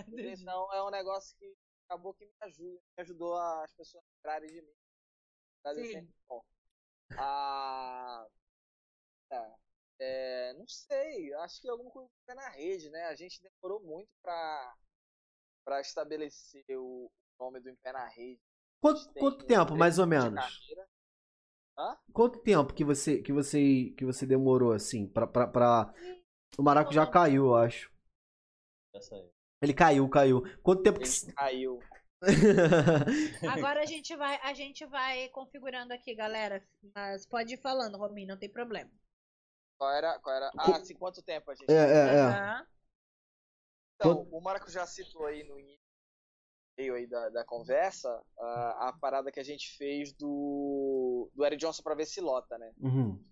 Então é um negócio que acabou que me ajuda, me ajudou as pessoas lembrarem de mim. Mas é Sim. sempre bom. Ah, tá. É, não sei, acho que alguma coisa fica na rede, né? A gente demorou muito pra, pra estabelecer o nome do Em Pé na Rede. Quanto, quanto tempo, mais ou menos? Quanto tempo que você que você que você demorou assim pra, pra, pra... o Maraco já caiu, eu acho. Ele caiu, caiu. Quanto tempo que Ele caiu. Agora a gente vai, a gente vai configurando aqui, galera. Mas pode ir falando, Rominho, não tem problema. Qual era? Qual era? Ah, assim, quanto tempo a gente é, é, é. Então, o Marco já citou aí no início meio aí da, da conversa a, a parada que a gente fez do, do Eric Johnson pra ver se lota, né? Uhum.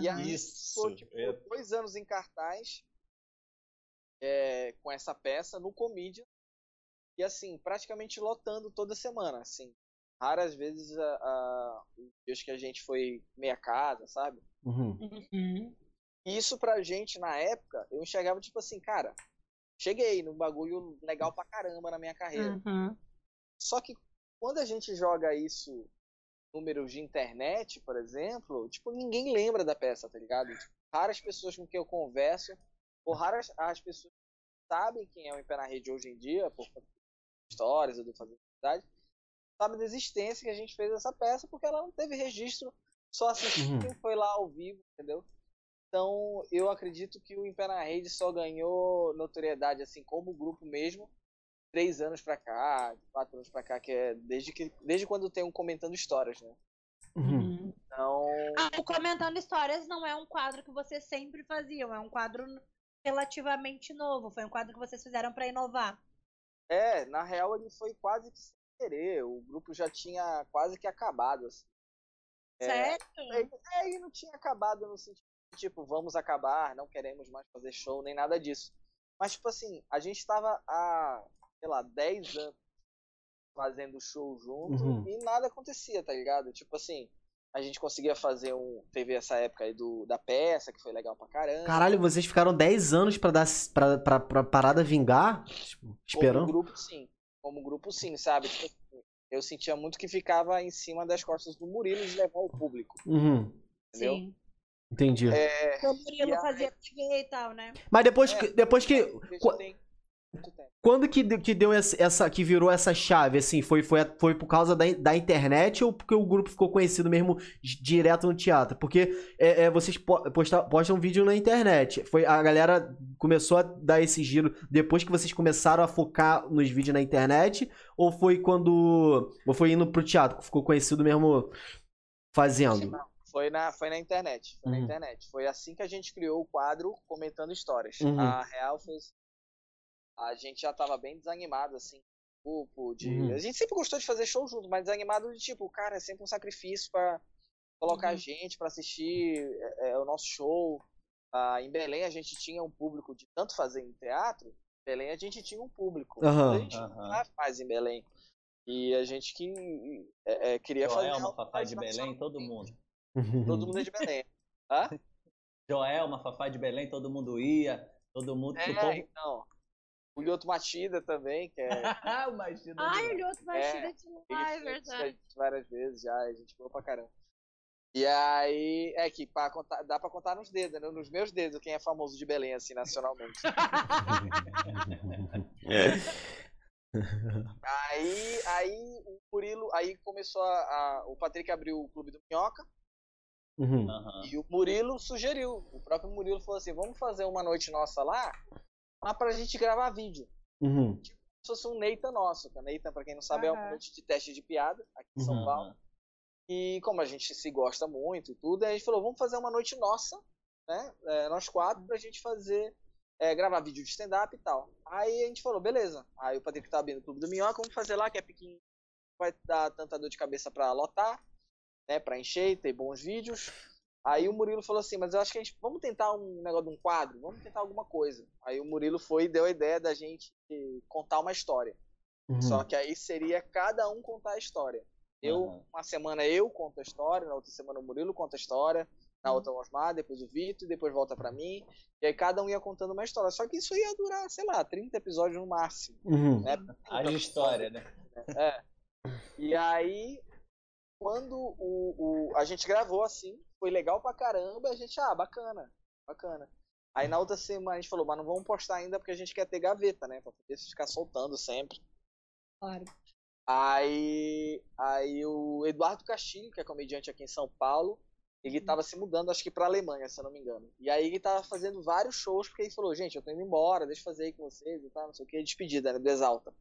E aí Isso. ficou tipo, Eu- dois anos em cartaz é, com essa peça no Comedian e assim, praticamente lotando toda semana, assim. Raras vezes a, a, os dias que a gente foi meia casa, sabe? Uhum. Uhum. E isso pra gente, na época, eu enxergava tipo assim, cara, cheguei num bagulho legal pra caramba na minha carreira. Uhum. Só que quando a gente joga isso em números de internet, por exemplo, tipo, ninguém lembra da peça, tá ligado? Tipo, raras pessoas com quem eu converso, ou raras as pessoas que sabem quem é o Em Pé na Rede hoje em dia, por conta histórias ou do fazer verdade, sabem da existência que a gente fez essa peça, porque ela não teve registro, só assistiu Uhum. quem foi lá ao vivo, entendeu? Então, eu acredito que o Em Pé na Rede só ganhou notoriedade, assim, como grupo mesmo, três anos pra cá, quatro anos pra cá, que é desde, que, desde quando tem um comentando histórias, né? Uhum. Então, Ah, o Comentando Histórias não é um quadro que vocês sempre faziam, é um quadro relativamente novo. Foi um quadro que vocês fizeram pra inovar. É, na real ele foi quase que sem querer, o grupo já tinha quase que acabado, assim. É, Certo? Ele, é, ele não tinha acabado no sentido de, tipo, vamos acabar, não queremos mais fazer show, nem nada disso. Mas, tipo assim, a gente tava há, sei lá, 10 anos fazendo show junto Uhum. e nada acontecia, tá ligado? Tipo assim, a gente conseguia fazer um. Teve essa época aí do, da peça, que foi legal pra caramba. Caralho, vocês ficaram 10 anos pra dar pra, pra, pra parada vingar? Tipo, Como esperando? grupo, sim. Como grupo, sim, sabe? Tipo assim, eu sentia muito que ficava em cima das costas do Murilo de levar o público, Uhum. entendeu? Sim. Entendi. É, Porque o Murilo fazia TV e tal, né? Mas depois É, que. Depois que. tem tempo. Quando que, que deu essa, que virou essa chave, assim? Foi, foi, foi por causa da, da internet ou porque o grupo ficou conhecido mesmo di- direto no teatro? Porque é, é, vocês po- posta- postam vídeo na internet. Foi, a galera começou a dar esse giro depois que vocês começaram a focar nos vídeos na internet? Ou foi quando. Ou foi indo pro teatro, que ficou conhecido mesmo fazendo? Foi na, foi na internet. Foi Uhum. na internet. Foi assim que a gente criou o quadro Comentando Histórias. Uhum. A real foi. A gente já tava bem desanimado, assim, grupo, de. Uhum. A gente sempre gostou de fazer show junto, mas desanimado de tipo, cara, é sempre um sacrifício pra colocar Uhum. gente pra assistir é, é, o nosso show. Ah, em Belém a gente tinha um público de tanto fazer em teatro, em Belém a gente tinha um público. Aham. A gente não Aham. faz mais em Belém. E a gente que é, é, queria fazer. Joelma, Fafá de Belém, todo mundo. Todo mundo é de Belém. Hã? Joelma, Fafá de Belém, todo mundo ia. Todo mundo. que o É, povo... então. O Lioto Matida também, que é. Demais. o Lioto vai É, tirar de lá, é ele fez verdade. várias vezes já, a gente boa pra caramba. E aí, é que pra contar, dá pra contar nos dedos, né? Nos meus dedos, quem é famoso de Belém, assim, nacionalmente. aí, aí o Murilo, aí começou a, a- O Patrick abriu o Clube do Minhoca Uhum. E o Murilo sugeriu. O próprio Murilo falou assim: vamos fazer uma noite nossa lá, lá pra gente gravar vídeo. Uhum. se fosse um Neita nosso. o Neita, pra quem não sabe, é uma Aham. noite de teste de piada aqui em São Uhum. Paulo. E como a gente se gosta muito e tudo, aí a gente falou, vamos fazer uma noite nossa, né? É, nós quatro, pra gente fazer, é, gravar vídeo de stand-up e tal. Aí a gente falou, beleza. Aí o Patrick tá abrindo o Clube do Minhoca, vamos fazer lá, que é pequeno, vai dar tanta dor de cabeça pra lotar, né? Pra encher, ter bons vídeos. Aí o Murilo falou assim, mas eu acho que a gente, vamos tentar um negócio de um quadro, vamos tentar alguma coisa. Aí o Murilo foi e deu a ideia da gente contar uma história. Uhum. Só que aí seria cada um contar a história. Eu, Aham. uma semana eu conto a história, na outra semana o Murilo conta a história, na outra o Osmar, depois o Vitor, depois volta pra mim. E aí cada um ia contando uma história. Só que isso ia durar, sei lá, 30 episódios no máximo. Uhum. Né? A história, né? É. E aí, quando o, o, a gente gravou assim, foi legal pra caramba, a gente, ah, bacana, bacana. Aí na outra semana a gente falou, mas não vamos postar ainda porque a gente quer ter gaveta, né? Pra poder ficar soltando sempre. Claro. Aí, aí o Eduardo Castilho, que é comediante aqui em São Paulo, ele tava se mudando, acho que pra Alemanha, se eu não me engano. E aí ele tava fazendo vários shows, porque ele falou, gente, eu tô indo embora, deixa eu fazer aí com vocês e tal, não sei o que, despedida, né, do Exalta.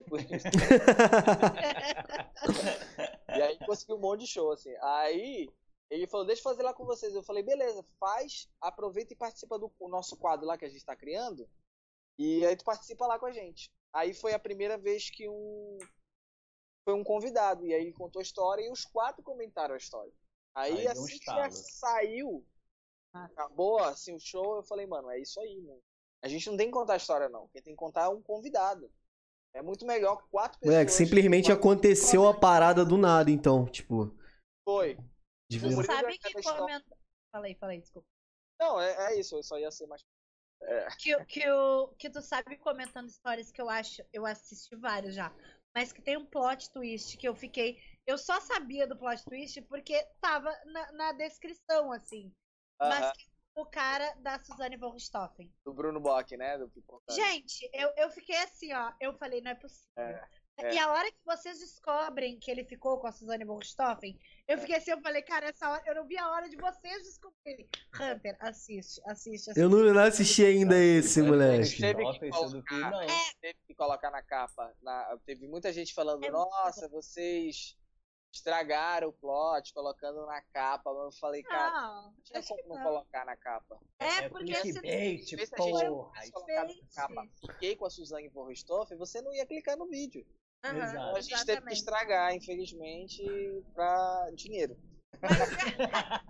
E aí conseguiu um monte de show, assim. Aí ele falou, deixa eu fazer lá com vocês. Eu falei, beleza, faz, aproveita e participa do nosso quadro lá que a gente tá criando. E aí tu participa lá com a gente. Aí foi a primeira vez que um. Foi um convidado. E aí ele contou a história e os quatro comentaram a história. Aí, Aí um assim que já saiu, Ah. acabou assim o show, eu falei, mano, é isso aí, mano. A gente não tem que contar a história, não. Quem tem que contar é um convidado. É muito melhor que quatro pessoas. Moleque, simplesmente aconteceu a parada do nada, então, tipo. Foi. De O ver- Murilo Sabe que comenta... Falei, falei, desculpa. Não, é, é isso, eu só ia ser mais. Que, que, o, que tu sabe comentando histórias que eu acho, eu assisti vários já, mas que tem um plot twist que eu fiquei. Eu só sabia do plot twist porque tava na, na descrição, assim. Mas Aham, que o cara da Suzane von Richthofen. do Bruno Bock, né? Do. Gente, eu, eu fiquei assim, ó. Eu falei, não é possível. É, é. E a hora que vocês descobrem que ele ficou com a Suzane von Richthofen, eu É. fiquei assim, eu falei, cara, essa hora, eu não vi a hora de vocês descobrirem. Hunter, assiste, assiste, assiste. Eu não, não assisti ainda esse, moleque. Teve que cu, colocar. não. Teve que colocar na capa. na- teve muita gente falando, É muito nossa, vocês estragaram o plot colocando na capa. Mas eu falei, cara, Não, tinha como não colocar na capa. É, porque se clickbait, se a gente porra. tivesse colocado na capa, fiquei com a Suzane von você não ia clicar no vídeo. Então a gente teve que estragar, infelizmente, pra dinheiro.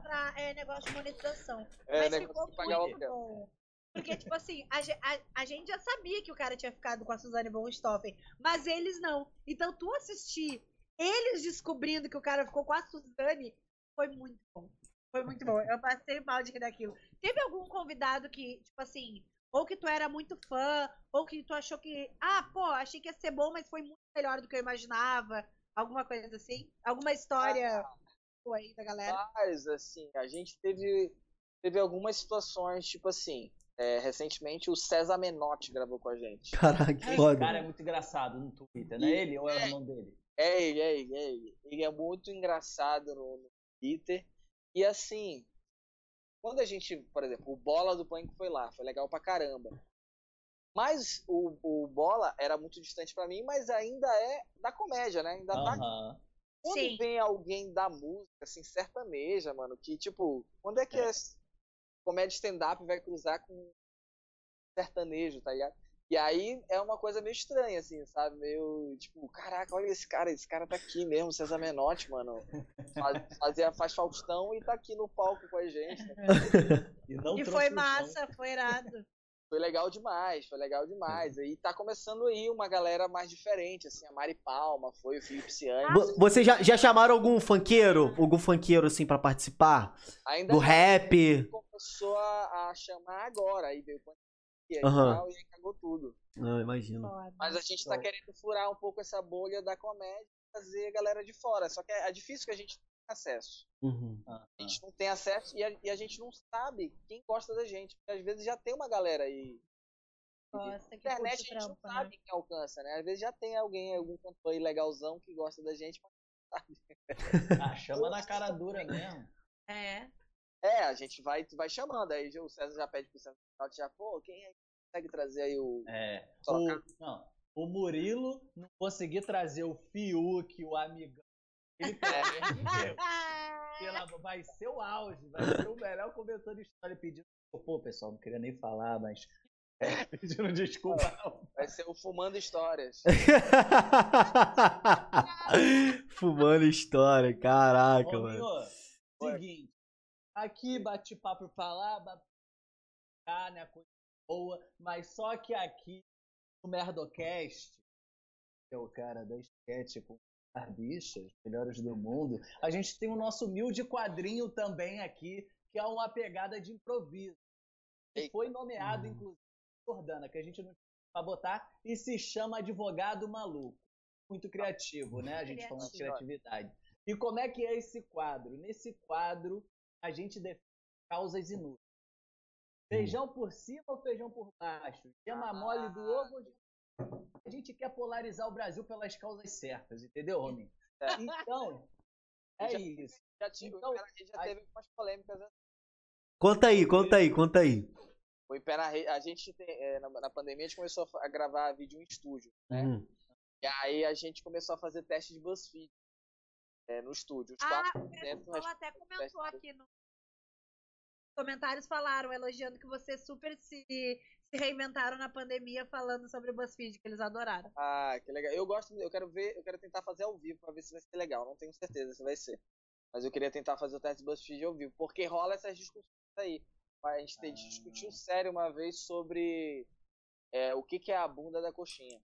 pra é, negócio de monetização. É, Mas ficou muito bom. Porque, tipo assim, a, a- a gente já sabia que o cara tinha ficado com a Suzane von Richthofen, mas eles não. Então, tu assistir eles descobrindo que o cara ficou com a Suzane foi muito bom. Foi muito bom. Eu passei mal de rir daquilo. Teve algum convidado que, tipo assim, ou que tu era muito fã, ou que tu achou que, ah, pô, achei que ia ser bom, mas foi muito melhor do que eu imaginava. Alguma coisa assim? Alguma história boa aí da galera? Mas, assim, a gente teve, teve algumas situações, tipo assim, é, recentemente o César Menotti gravou com a gente. Caraca, que Esse foda. cara é muito engraçado no Twitter, né? Ele ou é o irmão dele? É ele, é ele, é ele. Ele é muito engraçado no, no Twitter. E assim, quando a gente, por exemplo, o Bola do Pânico foi lá, foi legal pra caramba. Mas o, o Bola era muito distante pra mim, mas ainda é da comédia, né? Ainda tá. Quando Sim. vem alguém da música, assim, sertaneja, mano, que, tipo, quando é que a comédia stand-up vai cruzar com sertanejo, tá ligado? E aí é uma coisa meio estranha, assim, sabe? Meio, tipo, caraca, olha esse cara, esse cara tá aqui mesmo, César Menotti, mano. Faz, fazia, faz Faustão e tá aqui no palco com a gente. né? E, não E foi o massa, foi irado. Foi legal demais, foi legal demais. E tá começando aí uma galera mais diferente, assim, a Mari Palma, foi o Felipe Ciani. Vo- Vocês já, já chamaram algum funkeiro? Algum funkeiro, assim, pra participar? Ainda Do rap? começou a, a chamar agora, aí veio pandemia e Aham. tal, e aí cagou tudo. Não, imagino. Mas a gente tá querendo furar um pouco essa bolha da comédia e trazer a galera de fora. Só que é, é difícil que a gente tenha acesso. Uhum. Ah, A gente não tem acesso e a, e a gente não sabe quem gosta da gente. Porque às vezes já tem uma galera aí. Na que internet a gente não trampo, né? sabe quem alcança, né? Às vezes já tem alguém, algum cantor aí legalzão que gosta da gente, mas não sabe. Ah, chama na cara dura mesmo. É. É, a gente vai, vai chamando. Aí o César já pede pro César já, pô, quem aí consegue trazer aí o. É. O, não, o Murilo não conseguiu trazer o Fiuk, o amigão Ele perdeu. Pela- vai ser o auge, vai ser o melhor comentando história pedindo. Pô, pessoal, não queria nem falar, mas. É, pedindo desculpa. Vai ser o Fumando Histórias. Fumando história, caraca, mano. Rominho, seguinte. Aqui bate-papo pra lá, bate cá, né? Coisa boa. Mas só que aqui, no Merdocast, que é o cara da sketch com as bichas, melhores do mundo, a gente tem o nosso humilde quadrinho também aqui, que é uma pegada de improviso. Que foi nomeado, Hum. inclusive, Jordana, que a gente não tinha pra botar, e se chama Advogado Maluco. Muito criativo, né? A gente falando de criatividade. E como é que é esse quadro? Nesse quadro, a gente defende causas inúteis. Feijão por cima ou feijão por baixo? Gema Ah. mole do ovo ou A gente quer polarizar o Brasil pelas causas certas, entendeu, Rominho? É. Então, é Já- isso. Já, tive, Então, Rede já teve umas polêmicas. né? Conta aí, conta aí, conta aí. O Impera Rede, a gente tem, é, na, pandemia a gente começou a gravar vídeo em estúdio, né? Hum. E aí a gente começou a fazer teste de BuzzFeed é, no estúdio. Os Ah, quatro o pessoal até comentou aqui no comentários falaram, elogiando que vocês super se, se reinventaram na pandemia falando sobre o BuzzFeed, que eles adoraram. Ah, que legal. Eu gosto, eu quero ver, eu quero tentar fazer ao vivo pra ver se vai ser legal. Não tenho certeza se vai ser. Mas eu queria tentar fazer o teste BuzzFeed ao vivo, porque rola essas discussões aí. A gente tem- Ah. discutiu sério uma vez sobre é, o que, que é a bunda da coxinha.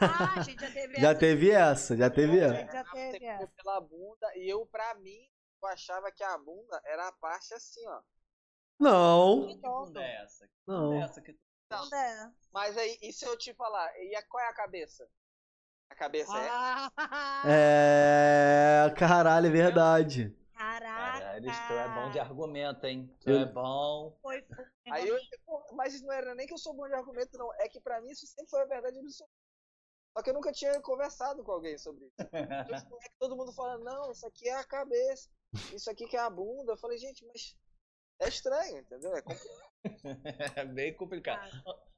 Ah, a gente já teve Já essa. teve essa, já teve A essa. gente já teve essa. pela bunda e eu, pra mim, eu achava que a bunda era a parte assim, ó. Não, Que bunda é essa? Que não. bunda é essa que tu Não. É. Mas aí, e se eu te falar, e a, qual é a cabeça? A cabeça é Ah, É. Caralho, é verdade. Caraca. Caralho, tu é bom de argumento, hein? Tu Eu- é bom. Foi fumo, Aí eu, mas isso não era nem que eu sou bom de argumento, não. É que pra mim isso sempre foi a verdade absoluta. Só que eu nunca tinha conversado com alguém sobre isso. Então, é que todo mundo fala, não, isso aqui é a cabeça, isso aqui que é a bunda. Eu falei, gente, mas é estranho, entendeu? É complicado. É bem complicado.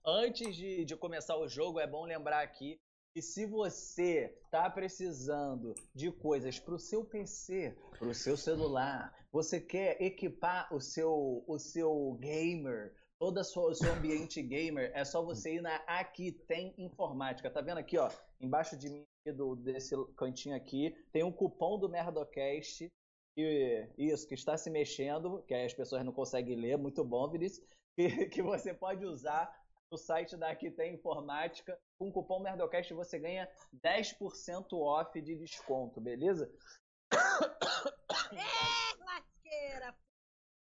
Antes de, de começar o jogo, é bom lembrar aqui que se você tá precisando de coisas para o seu PC, para o seu celular, você quer equipar o seu, o seu gamer, todo o seu ambiente gamer, é só você ir na Aqui Tem Informática. Tá vendo aqui, ó? Embaixo de mim, do, desse cantinho aqui, tem um cupom do Merdocast. Que, isso, que está se mexendo, que as pessoas não conseguem ler, muito bom, Vinícius, que, que você pode usar no site da Aqui Tem Informática. Com o cupom Merdocast você ganha 10% off de desconto, beleza? É, lasqueira.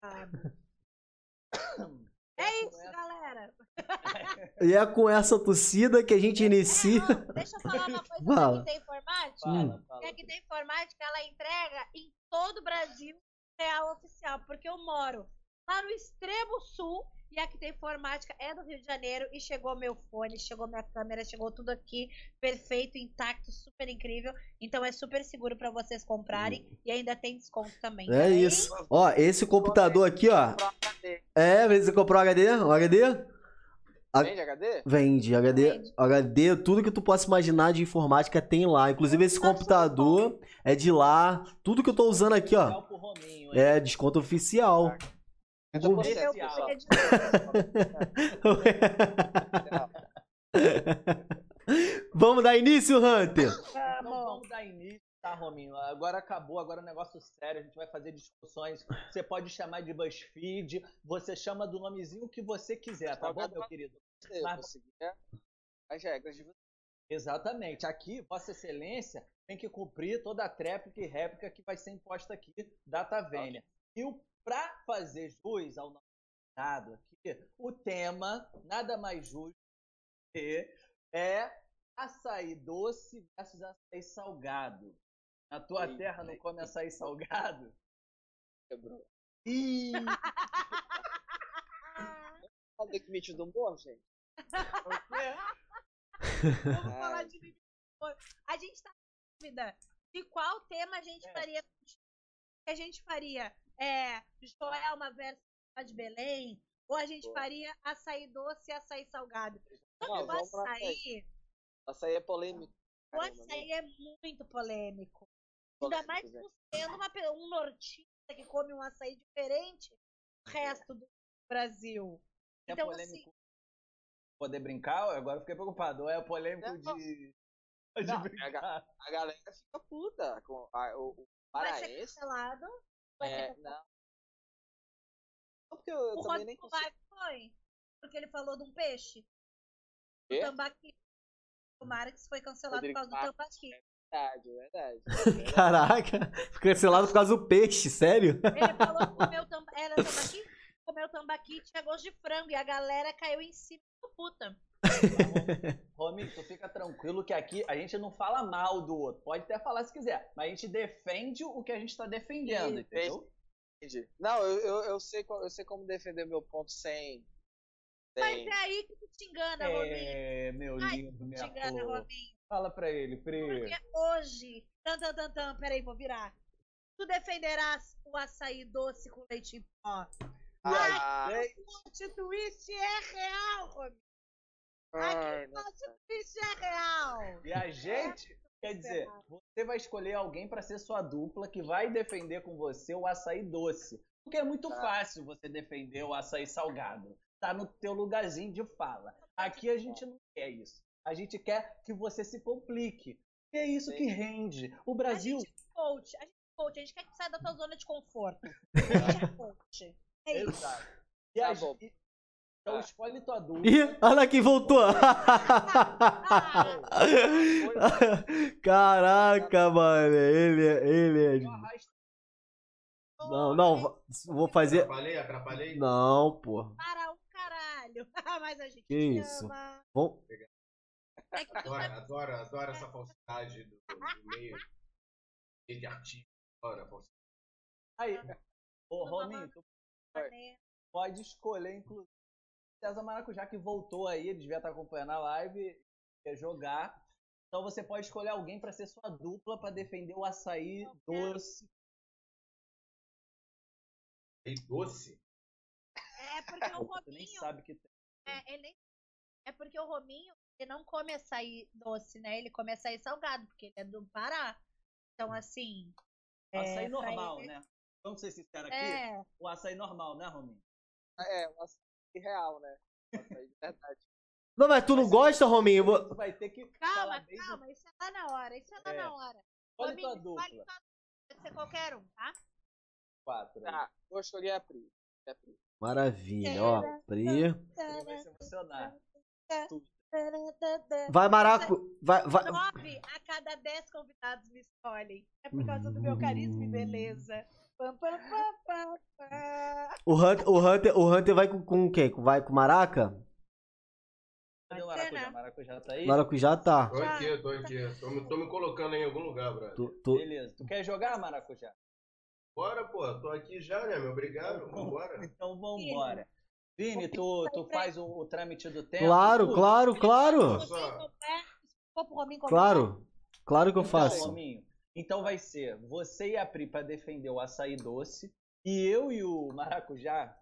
É isso, galera. E é com essa torcida que a gente inicia. É, deixa eu falar uma coisa Fala. da que tem informática. Fala, Hum. fala. Que a informática, ela entrega em todo o Brasil real oficial, porque eu moro lá no extremo sul e a que tem informática é do Rio de Janeiro e chegou meu fone, chegou minha câmera, chegou tudo aqui perfeito, intacto, super incrível. Então é super seguro pra vocês comprarem e ainda tem desconto também. É hein? isso. Ó, esse computador aqui, ó. É, você comprou HD? Um HD? A- Vende HD? Vende, HD, Vende. HD, tudo que tu possa imaginar de informática tem lá. Inclusive esse computador é de lá. Tudo que eu tô usando aqui, ó, é desconto oficial. 50%, Esse é Vamos dar início, Hunter? Então Vamos. vamos dar início, tá, Rominho? Agora acabou, agora é um negócio sério, a gente vai fazer discussões. Você pode chamar de BuzzFeed, você chama do nomezinho que você quiser, tá bom, meu querido? Mas-? As regras de Exatamente. Aqui, Vossa Excelência tem que cumprir toda a tréplica e réplica que vai ser imposta aqui da Tavênia. E para fazer jus ao nosso dado aqui, o tema nada mais justo que é açaí doce versus açaí salgado. Na tua Eita, terra não come açaí salgado? quebrou. Ih, Sabe que mito do humor, gente? Vamos falar Ai. de limite do humor. A gente tá em dúvida de qual tema a gente É. faria. Que a gente faria é, Joelma versus a de Belém, ou a gente Boa. faria açaí doce e açaí salgado. Só que o açaí, Açaí é polêmico. O né? açaí é muito polêmico. Ainda mais Polêmico, por sendo uma um nortista que come um açaí diferente do resto do Brasil. É Então, polêmico poder brincar? Agora eu fiquei preocupado. Ou é polêmico Não. de. Não, de é brincar? A galera fica puta com a- o, o Vai ser paraense. cancelado. É, ser não. Porque eu O também nem consigo. Foi. Porque ele falou de um peixe. O tambaqui. O Marques foi cancelado Rodrigo por causa do Marques, tambaqui. Verdade, verdade. verdade. Caraca, cancelado por causa do peixe, sério? Ele falou que comeu tamba... era tambaqui, comeu tambaqui e tinha gosto de frango. E a galera caiu em cima do puta. Romy, tu fica tranquilo que aqui a gente não fala mal do outro. Pode até falar se quiser, mas a gente defende o que a gente tá defendendo, Isso, entendeu? Entendi. Não, eu, eu, eu, sei, eu sei como defender meu ponto sem. Mas sem... é aí que tu te engana, Robinho. É, meu Ai, lindo, Tu te minha engana, flor. Robinho. Fala pra ele, Pri. Porque hoje. Tan, tan, tan, tan, peraí, vou virar. Tu defenderás o açaí doce com leite em pó. Ah, O plot twist é real, Robinho. Ai, Aqui o twist é real. E a gente, quer dizer, você vai escolher alguém pra ser sua dupla que vai defender com você o açaí doce. Porque é muito Tá. fácil você defender o açaí salgado. Tá no teu lugarzinho de fala. Aqui a gente não quer isso. A gente quer que você se complique. E é isso que rende. O A Brasil. gente é coach. A gente é coach. A gente quer que saia da tua zona de conforto. A gente é coach. É isso. Exato. E Tá a gente- Então Tá. escolhe tua dupla. Ih, olha aqui, voltou. Caraca, mano. Ele é. Ele é. Não, não, vou fazer. Atrapalhei, atrapalhei. Não, pô. Para o caralho. Mas a gente Que te isso? ama. Vamos. É que Adoro, adoro, adoro essa falsidade do, do meio, meio de artigo. Adoro a falsidade. Aí. Ô, Tô Rominho, tu pode escolher, inclusive. César Maracujá que voltou aí, ele devia estar acompanhando a live, quer jogar. Então você pode escolher alguém pra ser sua dupla pra defender o açaí doce. E doce? É porque o Você nem Robinho. sabe que tem. É, ele nem- é porque o Rominho, ele não come açaí doce, né? Ele come açaí salgado, porque ele é do Pará. Então, assim. é, Açaí pra normal, ele- né? Vamos ser sinceros aqui. É, O açaí normal, né, Rominho? É, um açaí real, né? Verdade. Não, mas tu não gosta, Rominho? Vou- vai ter que. calma, calma, isso é lá na hora, isso é lá É. na hora. Escolhe Rominho, tua dupla. tua- Pode ser qualquer um, tá? Quatro. Tá, vou escolher a Pri. É a Pri. Maravilha, ó. Pri. Ele vai se emocionar. Vai, Maraco. Vai, vai. Nove a cada dez convidados me escolhem. É por causa do meu carisma e beleza. O Hunter, o Hunter, o Hunter vai com, com quem? Vai com Maraca? Cadê o maracujá? né? Maracujá tá aí? Maracujá tá. Tô aqui, tô aqui. Tô, me- tô me colocando em algum lugar, brother. Tu, tu- Beleza. Tu quer jogar, Maracujá? Bora, pô. Tô aqui já, né, meu? Obrigado. Vambora. Então vambora. Vini, tu, tu faz o, o trâmite do tempo? Claro, claro, claro. Claro. Claro que eu Então, faço. Rominho, então vai ser você e a Pri pra defender o açaí doce e eu e o Maracujá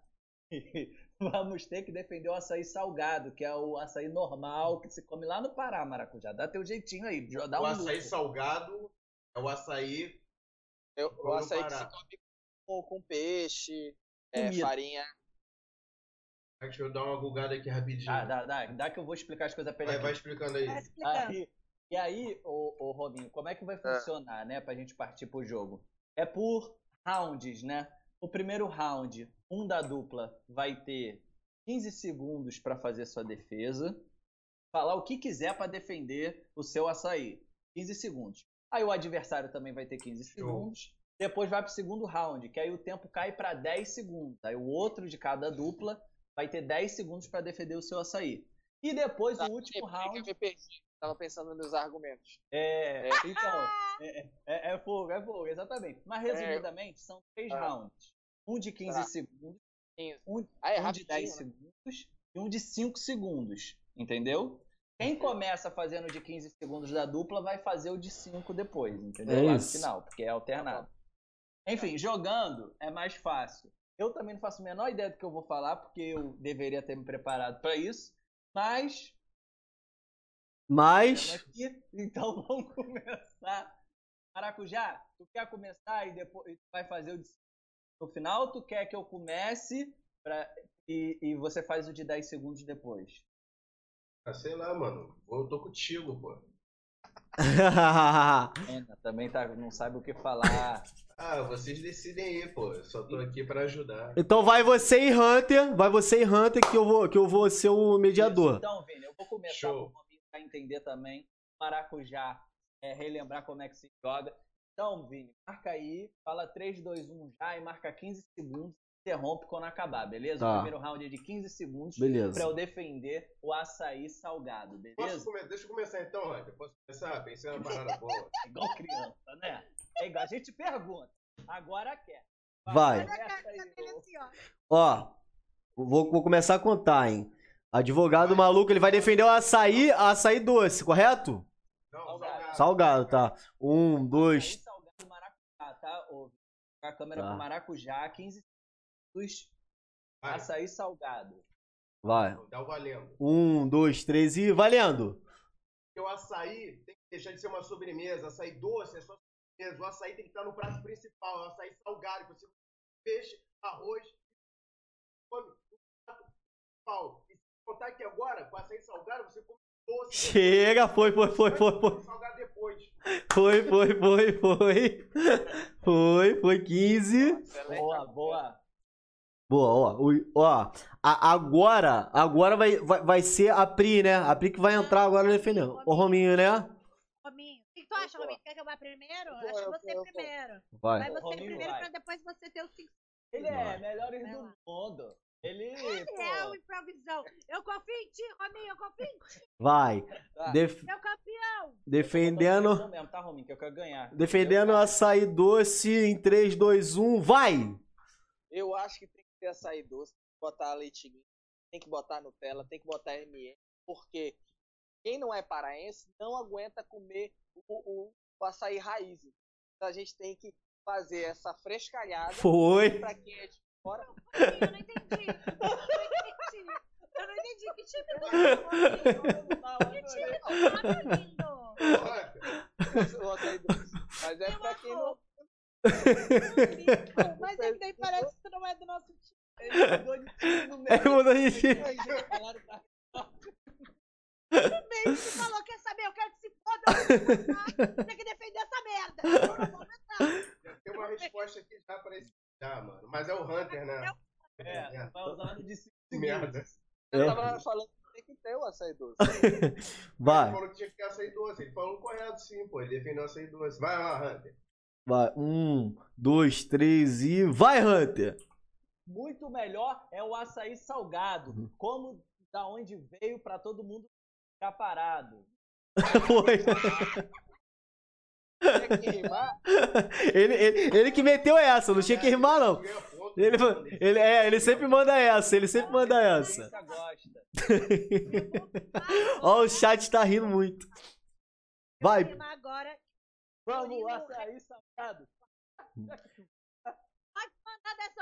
vamos ter que defender o açaí salgado, que é o açaí normal que se come lá no Pará, Maracujá. Dá teu jeitinho aí, dá O um açaí lucro. salgado é o açaí. Eu, o Vamos açaí que se come com, com peixe, é, farinha. Deixa eu dar uma bugada aqui rapidinho. Dá, dá, dá, dá que eu vou explicar as coisas pra ele Vai, aqui. vai explicando aí. Vai explicando. Aí, e aí, ô, ô Robinho, como é que vai funcionar, né, pra gente partir pro jogo? É por rounds, né? O primeiro round, um da dupla vai ter 15 segundos pra fazer sua defesa, falar o que quiser pra defender o seu açaí. 15 segundos. Aí o adversário também vai ter 15 segundos. Depois vai pro segundo round, que aí o tempo cai pra 10 segundos. Aí o outro de cada dupla vai ter 10 segundos pra defender o seu açaí. E depois Tá, o último round Eu me perdi. Tava pensando nos argumentos. é, então, é, é, é fogo, é fogo, exatamente. Mas resumidamente, são três Ah. rounds. Um de 15 Tá. segundos, Quinze. um, Ah, é um de rapidinho, 10 né? segundos e um de 5 segundos. Entendeu? Quem começa fazendo o de 15 segundos da dupla vai fazer o de 5 depois, entendeu? É Lá no final, porque é alternado. Enfim, jogando é mais fácil. Eu também não faço a menor ideia do que eu vou falar, porque eu deveria ter me preparado para isso. Mas Mas. aqui. Então vamos começar. Maracujá, tu quer começar e depois tu vai fazer o de no final? Tu quer que eu comece pra, e, e você faz o de 10 segundos depois? Ah, sei lá, mano. Eu tô contigo, pô. Ana também tá, não sabe o que falar. Ah, vocês decidem aí, pô. Eu só tô aqui pra ajudar. então vai você e Hunter. Vai você e Hunter que eu vou, que eu vou ser o mediador. Então, Vini, eu vou começar Show. Para entender também. Maracujá, é, relembrar como é que se joga. Então, Vini, marca aí, fala 3, 2, 1 já e marca 15 segundos. Interrompe quando acabar, beleza? Tá. O primeiro round é de 15 segundos Beleza. pra eu defender o açaí salgado, Posso beleza? come... Deixa eu começar então, Hunter. Posso começar? Pensei numa parada boa. É igual criança, né? É igual a gente pergunta. Agora quer. Vai. A cara aí, ô. assim, ó. Ó, vou, vou começar a contar, hein? Advogado maluco, ele vai defender o açaí, açaí doce, correto? Não, Salgado. salgado. Tá. Um, Açaí dois. salgado maracujá, tá? A câmera Tá. pro maracujá, 15 segundos. Açaí salgado. Vai. dá o valendo. Um, dois, três e valendo. Porque o açaí tem que deixar de ser uma sobremesa. Açaí doce é só sobremesa. O açaí tem que estar no prato principal. O açaí salgado, que você come peixe, arroz, come no prato principal. E se contar que agora, com açaí salgado, você come doce. Chega, foi, foi, foi, foi, foi. Salgado depois. Foi, foi, foi, foi. Foi, foi 15. Excelente. Boa, boa. Boa, ó. Ó, a- agora, agora vai, vai, vai ser a Pri, né? A Pri que vai entrar agora defendendo. O Rominho, né? Rominho. O que que tu acha. Rominho? Quer que eu vá primeiro? Acho eu você eu primeiro. Vai. Vai você Rominho primeiro vai. pra depois você ter os cinco. Ele é melhores Vai do mundo. Ele, É pô, o improvisão. Eu confio em ti, Rominho. Eu confio em ti. Vai. Tá. Def- Meu campeão. defendendo. Mesmo, tá, Rominho? Que eu quero ganhar. Defendendo o açaí doce em 3, 2, 1. Vai! Eu acho que tem que ter açaí doce, tem que botar leitinho, tem que botar Nutella, tem que botar MM, porque quem não é paraense não aguenta comer o, o, o açaí raiz. Então a gente tem que fazer essa frescalhada Foi. pra quem é de fora. Rominho, eu não entendi. Eu não entendi. Eu não entendi. Que time é, Rominho? Que time é, meu lindo? Mas é pra quem não. Mas é que daí parece que tu não é do nosso time. Ele mudou de time no meio. É, mudou de time. No meio que falou, quer saber? Eu quero que se foda. Tem que defender essa merda. Eu não vou já tem uma resposta aqui já pra esse. Já, mano. Mas é o Hunter, né? É, vai usando de Merda. Eu tava falando que tem que ter o açaí doce. Ele Vai, falou que tinha que ter açaí doce. Ele falou correto, sim, pô. Ele defendeu açaí doce. Vai lá, Hunter. vai. Um, dois, três e. Vai, Hunter! Muito melhor é o açaí salgado. Uhum. Como da onde veio pra todo mundo ficar parado. Foi. Tem que rimar. Ele, ele, ele que meteu essa, não tinha que rimar, não. Ele, mano. ele, é, ele sempre manda essa, ele sempre manda essa. gosta. Ó, o chat tá rindo muito. Vai. Vamos, pra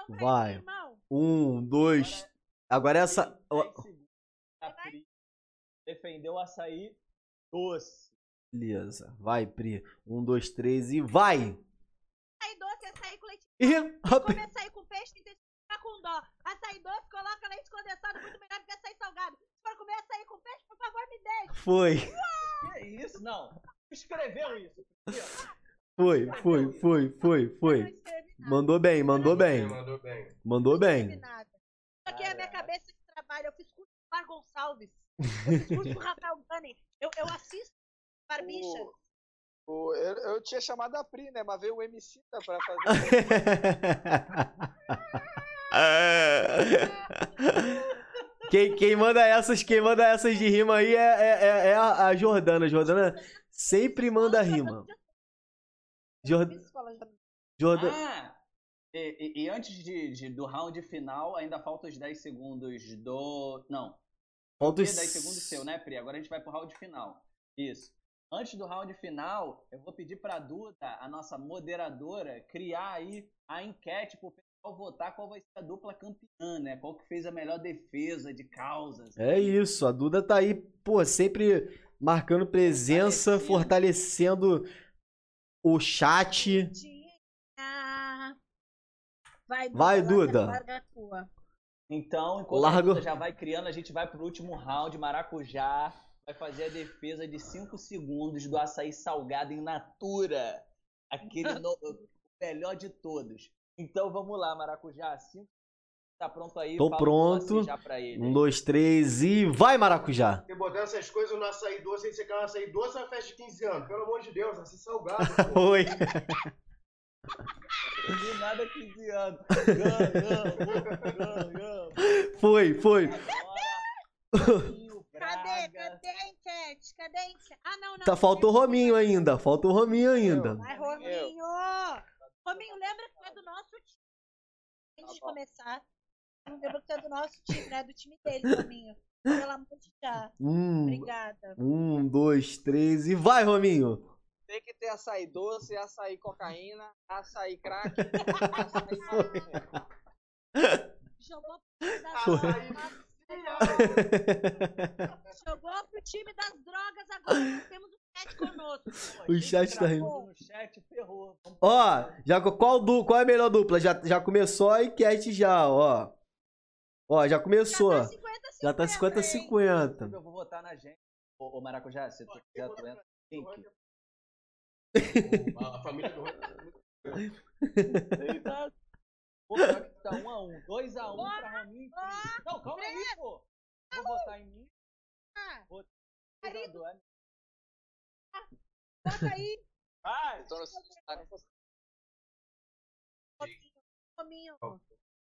Vai. Um, dois. Agora essa. ó, 10 segundos. A Pri defendeu o açaí doce. Beleza. Vai, Pri. Um, dois, três e vai! Açaí doce, açaí com leite. Ih, a Pri- Come açaí com peixe, tem que ficar com dó. Açaí doce, coloca leite condensado, muito melhor do que açaí salgado. Se for comer açaí com peixe, por favor, me deixe. Foi. Que isso? Não. Escreveu isso. Foi, foi, foi, foi, foi. Mandou bem, mandou bem. mandou bem. Mandou bem. aqui é a minha cabeça de trabalho. Eu fiz curso com o Mar Gonçalves. Eu fiz curso com o Rafael Gani. Eu, eu assisto Barbicha. O- o- eu, eu tinha chamado a Pri, né? Mas veio o MC da pra fazer. Quem, quem manda essas, quem manda essas de rima aí é, é, é- é a, a Jordana. Jordana sempre manda rima. Jordana. Ah! E, e- e antes de, de- do round final, ainda faltam os 10 segundos do. Não. Falta os- 10 segundos seu, né, Pri? Agora a gente vai pro round final. Isso. Antes do round final, eu vou pedir pra Duda, a nossa moderadora, criar aí a enquete pro pessoal votar qual vai ser a dupla campeã, né? Qual que fez a melhor defesa de causas. É isso, a Duda tá aí, pô, sempre marcando presença, fortalecendo o chat. Vai, Vai, Duda. larga a tua. Então, enquanto Largo. a Duda já vai criando, a gente vai pro último round. Maracujá vai fazer a defesa de 5 segundos do açaí salgado em natura. Aquele no- melhor de todos. Então vamos lá, Maracujá. Cinco... Tá pronto aí? Tô pronto. pra ele. Um, dois, três e vai, Maracujá! Você botando essas coisas no açaí doce, aí você quer um açaí doce ou uma festa de 15 anos? Pelo amor de Deus, açaí salgado, pô. Oi. De nada 15 anos. Foi, foi. Agora, Cadê? A enquete? Cadê a enquete? Ah, não, não. Tá, faltou o Rominho ainda. Falta o Rominho ainda. Vai, Rominho! Rominho, lembra que tu é do nosso time. Antes de Tá começar, lembra que tu é do nosso time, né? Do time dele, Rominho. Pelo amor de Deus. Um, Obrigada. um, dois, três e vai, Rominho! Tem que ter açaí doce, açaí cocaína, açaí crack, açaí. Jogou Açaí drogas. Jogou pro time das drogas agora. Nós temos um chat conosco. Pô, O chat tá rindo. No chat, ferrou. Ó, já, qual, du, qual é a melhor dupla? Já, já começou a enquete já, ó. Ó, já começou. Já tá 50 Já tá 50-50. Eu vou votar na gente. Ô, ô Maracujá, se tu quiser, tu entra. A família do Eita. Pô, pior que tá 1 a 1 2 a 1 pra Rominho. Não, calma aí, pô. Vou votar em mim. Marido. Marido. Bota aí, Vai. Eu tô no. Rominho.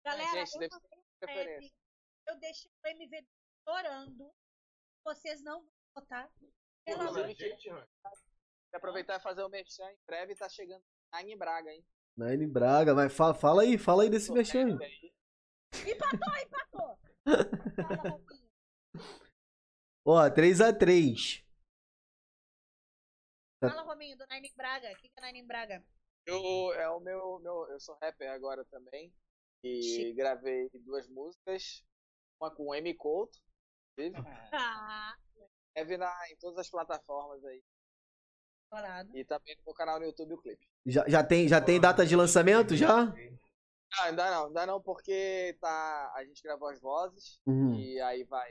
Galera, Gente, eu deve. Eu deixei o MV chorando. Vocês não vão votar. Pelo amor de Deus. Aproveitar e fazer o merchan em breve tá chegando a Braga, hein? Nine Braga, mas fala, fala aí, fala aí desse mexendo. Empatou, empatou. Fala, Rominho. Ó, 3x3. Fala, Rominho, do Nine Braga. O que que é Nine Braga? Eu, é o meu, meu. Eu sou rapper agora também. E Chique. gravei duas músicas. Uma com o M Couto. inclusive. Ah, Deve na, em todas as plataformas aí. chorado. E também no meu canal no YouTube o clipe. Já, já, tem, já tem data de lançamento já? Ah, ainda não, ainda não, porque tá. A gente gravou as vozes. Uhum, E aí vai.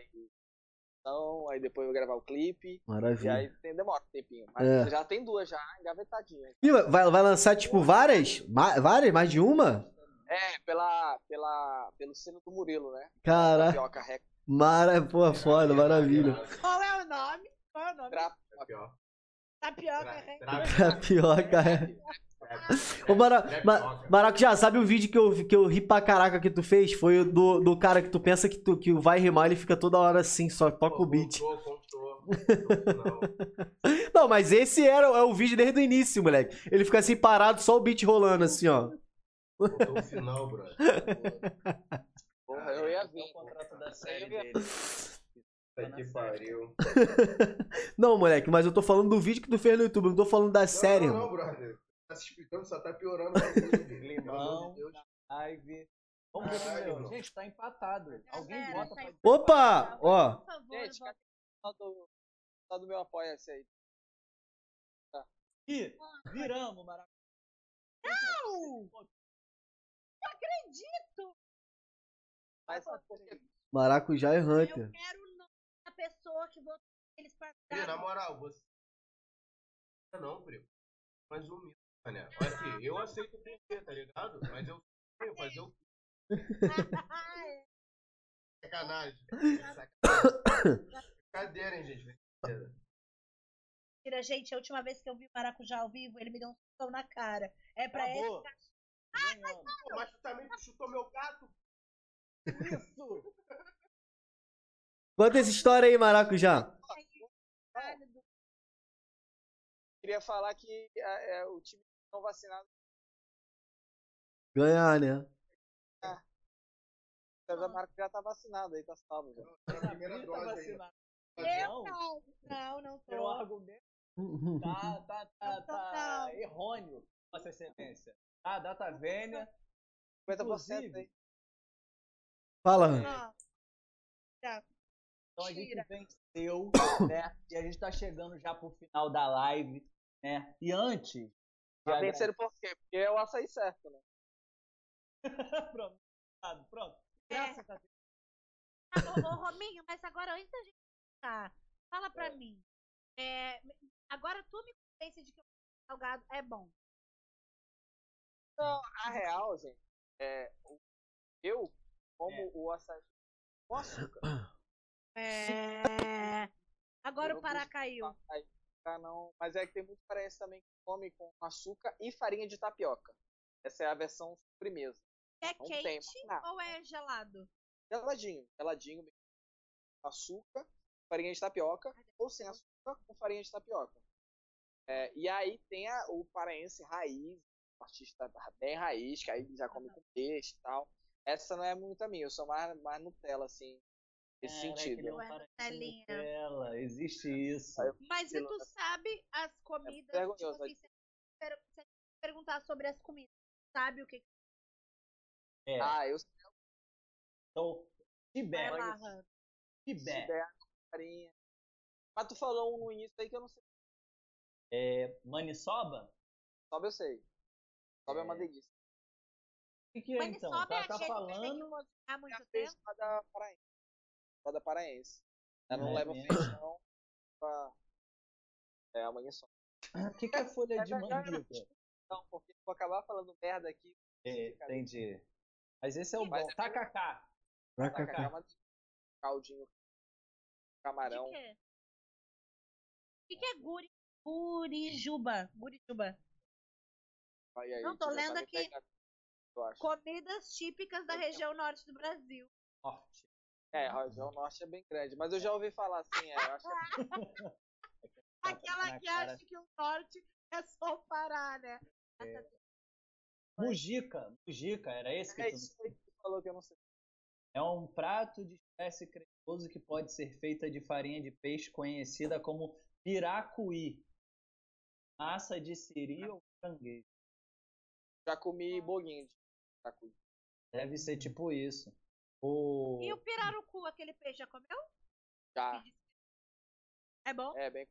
Então, aí depois eu vou gravar o clipe. E maravilha. aí tem, demora um tempinho. Mas É. já tem duas já, engavetadinhas. Ih, vai, vai lançar, tipo, várias? Ma- várias? Mais de uma? É, pela, pela, pelo selo do Murilo, né? Cara, Tapioca Record. mara... Pô, foda, maravilha. Qual é o nome? Qual é o nome? Tapioca. Né? tra- Tapioca, é. Ô, Mara... Ma... Maraco, já sabe o vídeo que eu, que eu ri pra caraca que tu fez? Foi o do, do cara que tu pensa que, tu, que vai rimar, ele fica toda hora assim, só toca o beat. Contou, contou. Contou, não. Não, mas esse era é o vídeo desde o início, moleque. Ele fica assim parado, só o beat rolando assim, ó. Contou o final, brother. Porra, eu ia É vir. o contrato da série dele. Puta que pariu. Não, moleque, mas eu tô falando do vídeo que tu fez no YouTube, eu não tô falando da série, Não, não, mano. não, brother. Tá se explicando, só tá piorando. o bagulho, Pelo Não. amor de Deus. Live. Vamos ver Caralho, primeiro. Gente, tá empatado. Alguém Galera, vota tá pra... Opa! Ó, Por favor, Gente, cadê o só do, só do meu apoia-se aí? Ih, viramos, Maracujá. Não! Não acredito! Mas porque Maracujá e Eu Hunter. quero o nome da pessoa que votou eles Pri, na moral, você. Não, primo. Mas o meu, né? Aqui, eu aceito perder, tá ligado? Mas eu tenho que fazer o Ah, é. sacanagem. Sacanagem. Brincadeira, hein, gente? Mentira, gente, a última vez que eu vi o Maracujá ao vivo, ele me deu um chutão na cara. É pra Acabou. ele. Ganhamos. Pô, mas tu também chutou meu gato? Isso! Conta essa história aí, Maracujá. queria falar que é, é, o time não vacinado Ganhar, né? o César Marco já tá vacinado aí, tá salvo já. Era a primeira tá ainda. vacinado. Eu Não, não. Não, tô. argumento tá, tá, tá, tá errôneo, Vossa Excelência. A data vênia, 50% Inclusive, aí. Fala. Ó, Então a gente venceu, né? E a gente tá chegando já pro final da live, né? E antes. Mas agra- venceram por quê? Porque é o açaí certo, né? pronto, pronto. É. Graças a Deus. Ah, ô, ô, Rominho, mas agora antes da gente começar, fala pra mim. É, agora tu me convence de que o salgado é bom. Não, a real, gente, é, eu como É. o açaí com açúcar. É. Agora Eu o Pará caiu. Pra não, mas é que tem muito parece também que come com açúcar e farinha de tapioca. Essa é a versão sobremesa. É Não tem quente nada. ou é gelado? Geladinho, geladinho mesmo. Açúcar, farinha de tapioca, ou sem açúcar com farinha de tapioca. É, e aí tem a- o paraense raiz, o artista bem raiz, que aí já come com peixe e tal. Essa não é muito a minha, eu sou mais, mais Nutella, assim, sentido. ele é um Ué, paraíso Nutelinha. Nutella, Existe isso. Aí eu- Mas e tu sabe as comidas? tipo vergonhoso, assim, se, per- perguntar sobre as comidas, sabe o que É. Ah, eu Então, vai Tibete. Tibete. farinha. Mas tu falou um no início aí que eu não sei. É, maniçoba? Sobe eu sei. Sobe é, É. uma delícia. O que, que é então? sobe Tá, é tá que tem que falando. cozinhar muito tempo. Da paraense. Ela não É leva mesmo? feijão pra... É, amanhã só. O que, que é folha É de mandioca? Não, porque eu vou acabar falando merda aqui. É, entendi. Mas esse é o Mas bom. é Tacacá. Pra cá, cara, uma delícia. Caldinho. Camarão. De quê? O que, que é guri, gurijuba? Gurijuba. Aí, aí, Não, tô lendo aqui. Eu acho. Comidas típicas da região norte do Brasil. Norte. É, região norte é bem grande. Mas eu já ouvi falar assim, é, eu acho que Aquela que cara. acha que o norte é só o Pará, né? Essa- Mujica. Mujica, era esse que é tu... que tu falou que eu não sei. É um prato de espécie cremoso que pode ser feita de farinha de peixe conhecida como piracuí. Massa de siri ou caranguejo. Já comi bolinho de tacu. Deve ser tipo isso. O... E o pirarucu, aquele peixe, já comeu? Já. É bom? É bem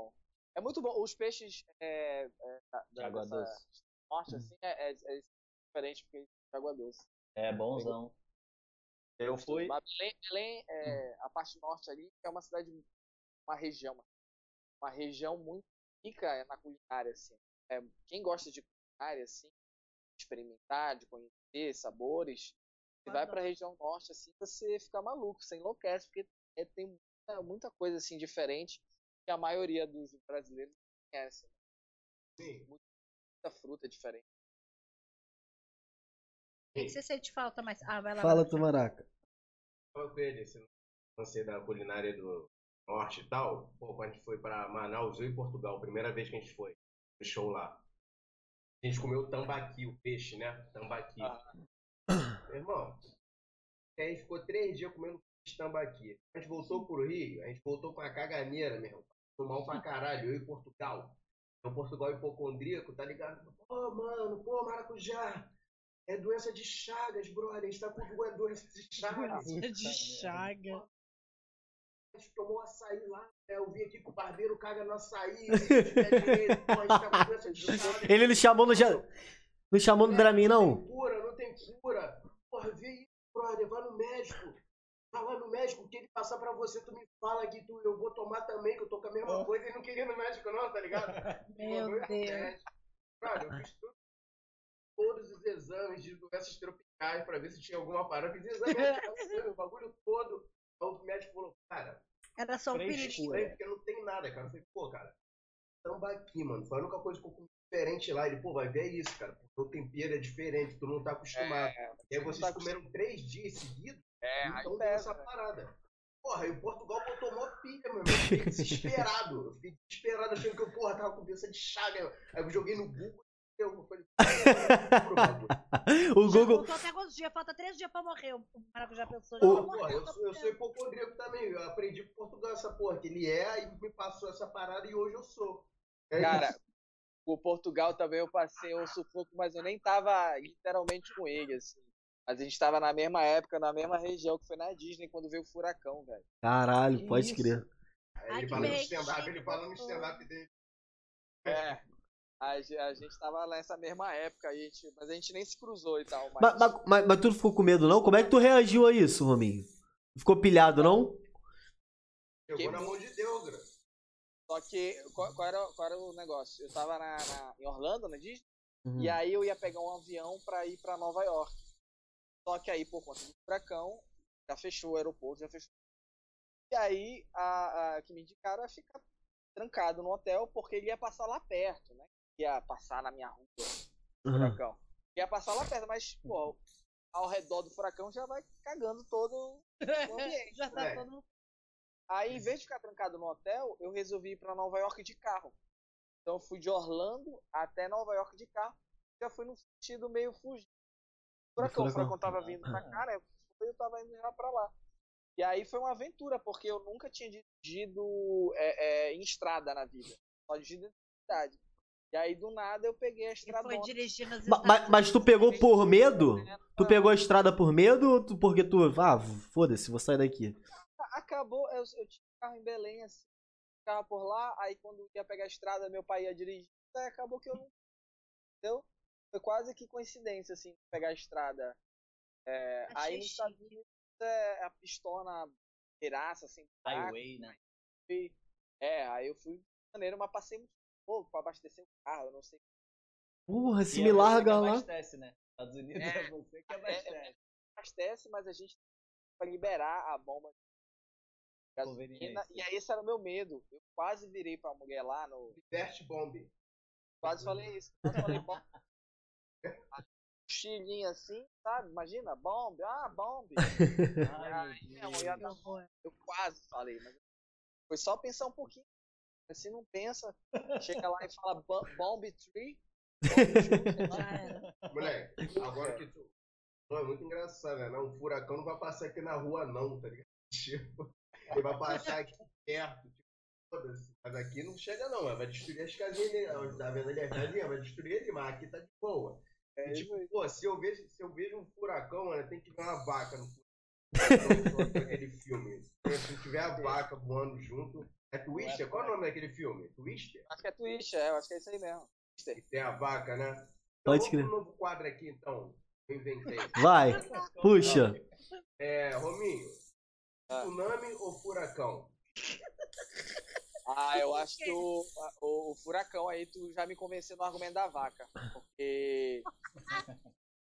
bom. É muito bom. Os peixes é, é, da, água dessa doce. norte, assim, é, é, é diferente porque é de água doce. É bonzão. Eu fui. Belém, Belém é, a parte norte ali, é uma cidade, uma região, uma região muito rica na culinária, assim. É, quem gosta de culinária, assim, de experimentar, de conhecer sabores, você vai Adoro. pra região norte, assim, você fica maluco, você enlouquece, porque é, tem muita, muita coisa, assim, diferente que a maioria dos brasileiros não conhece. né? Sim. Muita fruta diferente. O que você sente falta mais? Ah, vai lá. Fala. Tumaraca. Fala com ele, esse lance da culinária do norte e tal. Pô, quando a gente foi pra Manaus, eu e Portugal, primeira vez que a gente foi, no show lá. A gente comeu tambaqui, o peixe, né? Tambaqui. Ah. Irmão, a gente ficou três dias comendo peixe tambaqui. A gente voltou pro Rio, a gente voltou com a caganeira, meu irmão. Mal pra caralho, eu e Portugal. O Portugal hipocondríaco, tá ligado? Pô, mano, pô, maracujá. É doença de Chagas, brother. A gente tá com duas doenças de Chagas. de chaga. A gente tomou açaí lá, né? Eu vim aqui com o barbeiro caga no açaí. tá doença Chagas. Ele não chamou no, ja- não chamou no Dramin, Não não? tem cura, não tem cura. Porra, vê isso, brother, vai no médico. Vai lá no médico, o que ele passar pra você, tu me fala que tu, eu vou tomar também, que eu tô com a mesma Oh. coisa e não queria ir no médico não, tá ligado? Meu no Deus. Brother, eu fiz tudo, todos os exames de doenças tropicais pra ver se tinha alguma parada. Eu fiz exame, o bagulho todo. Aí o médico falou, cara, Era só um piriri. porque não tem nada, cara. Eu falei, pô, cara, tambaqui, mano. Foi a única coisa que eu comi diferente lá. Ele, pô, vai ver isso, cara. Porque o tempero é diferente, tu não tá acostumado. É, e aí vocês tá comeram três dias seguidos, é, então deu essa né? parada. Porra, e o Portugal botou mó pilha, meu irmão. Eu fiquei desesperado. Eu fiquei desesperado, achando que eu, porra, tava com doença de chaga. Aí eu joguei no Google e eu falei. O Google. voltou até quantos dias? Falta três dias pra morrer. O maracujá pensou. O- morrer. eu, sou- eu sou hipocondríaco também. Eu aprendi com Portugal essa porra, que ele é, e me passou essa parada e hoje eu sou. É Cara, isso. O Portugal também eu passei um sufoco, mas eu nem tava literalmente com ele, assim. Mas a gente tava na mesma época, na mesma região que foi na Disney quando veio o furacão, velho. Caralho, Que pode isso? crer. Aí Ai, ele falando berretinho, stand-up, ele falando no gostoso. stand-up dele. É. A, a gente tava nessa mesma época, a gente, mas a gente nem se cruzou e tal. Mas, Mas, mas, mas, mas tu não ficou com medo, não? Como é que tu reagiu a isso, Rominho? Ficou pilhado, não? Chegou Que na mão de Deus, gra. Só que, qual, qual era, qual era o negócio? Eu tava na, na- em Orlando, na Disney, Uhum. e aí eu ia pegar um avião pra ir pra Nova York. Só que aí, por conta do furacão, já fechou o aeroporto, já fechou. E aí, a, a que me indicaram é ficar trancado no hotel, porque ele ia passar lá perto, né? Ia passar na minha rua, o Uhum. furacão. Ia passar lá perto, mas, pô, ao redor do furacão já vai cagando todo o ambiente. Já tá É. todo mundo. Aí, em vez de ficar trancado no hotel, eu resolvi ir pra Nova York de carro. Então, eu fui de Orlando até Nova York de carro. Já fui no sentido meio fugido. O furacão, o furacão. furacão tava vindo pra cá, né? Eu tava indo já pra lá. E aí foi uma aventura, porque eu nunca tinha dirigido é, é, em estrada na vida. Só dirigido em cidade. E aí, do nada, eu peguei a E estrada. Ma- Mas, mas tu pegou por medo? Tu Ah. pegou a estrada por medo ou tu- porque tu. Ah, foda-se, vou sair daqui. Acabou, eu, eu tinha um carro em Belém, assim, ficava por lá, aí quando ia pegar a estrada, meu pai ia dirigir, aí acabou que eu não. Entendeu? Foi quase que coincidência, assim, pegar a estrada. É, aí Achei nos Estados. Unidos é a pistona beiraça, assim, Highway, né? e- É, aí eu fui maneiro, mas passei muito pouco pra abastecer o carro, eu não sei. Porra, se E me é você larga que lá. abastece, né? Estados Unidos é, É. você que É, abastece. é, abastece, mas a gente vai liberar a bomba de gasolina. E aí esse era o meu medo. Eu quase virei pra mulher lá no, Diverte bomb. Quase falei isso. Quase falei bomb. Chilinho assim, sabe? Imagina, bomb. Ah, bomb. Ai, não, eu quase falei, mas foi só pensar um pouquinho. Mas Se não pensa, chega lá e fala "Bo- bomb tree. Moleque, agora que tu. Pô, é muito engraçado, né? Não, um furacão não vai passar aqui na rua, não, tá ligado? Tipo, ele vai passar aqui perto, tipo. Mas aqui não chega, não. Vai destruir as casinhas ali. Onde tá vendo ali as casinhas, vai destruir ali, mas aqui tá de boa. É tipo, pô, se eu vejo, se eu vejo um furacão, mano, tem que ver uma vaca no furacão. aquele filme. Se tiver a vaca voando junto. É Twister? Qual é o nome daquele filme? Twister? Acho que é Twitch, é, eu acho que é isso aí mesmo. Tem a vaca, né? Então, Pode vamos crer. pro novo quadro aqui, então. Eu inventei. Vai, puxa. É, Rominho. Tsunami ou furacão? Ah, eu acho que o, o, o furacão aí, tu já me convenceu no argumento da vaca. Porque.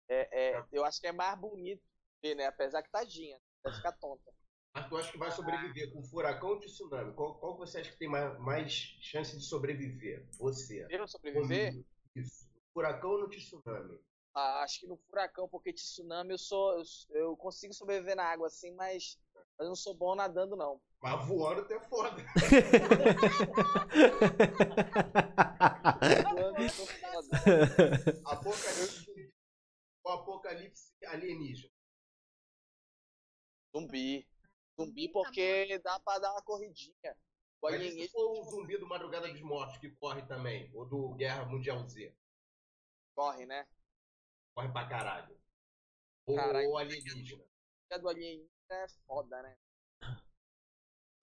É, é, eu acho que é mais bonito ver, né? Apesar que tadinha, vai ficar tonta. Mas tu acha que vai sobreviver com furacão ou de tsunami? Qual, qual você acha que tem mais, mais chance de sobreviver? Você. Eu sobreviver? Isso. Furacão ou no tsunami? Ah, acho que no furacão, porque tsunami eu sou. Eu, eu consigo sobreviver na água assim, mas, mas eu não sou bom nadando, não. Mas voando até foda. Voando, foda. Apocalipse. O apocalipse alienígena. Zumbi. Zumbi porque dá pra dar uma corridinha. O Mas se for o zumbi do Madrugada dos Mortos que corre também? Ou do Guerra Mundial Z? corre, né? Corre pra caralho. Ou, Caralho. ou alienígena. A do alienígena é foda, né?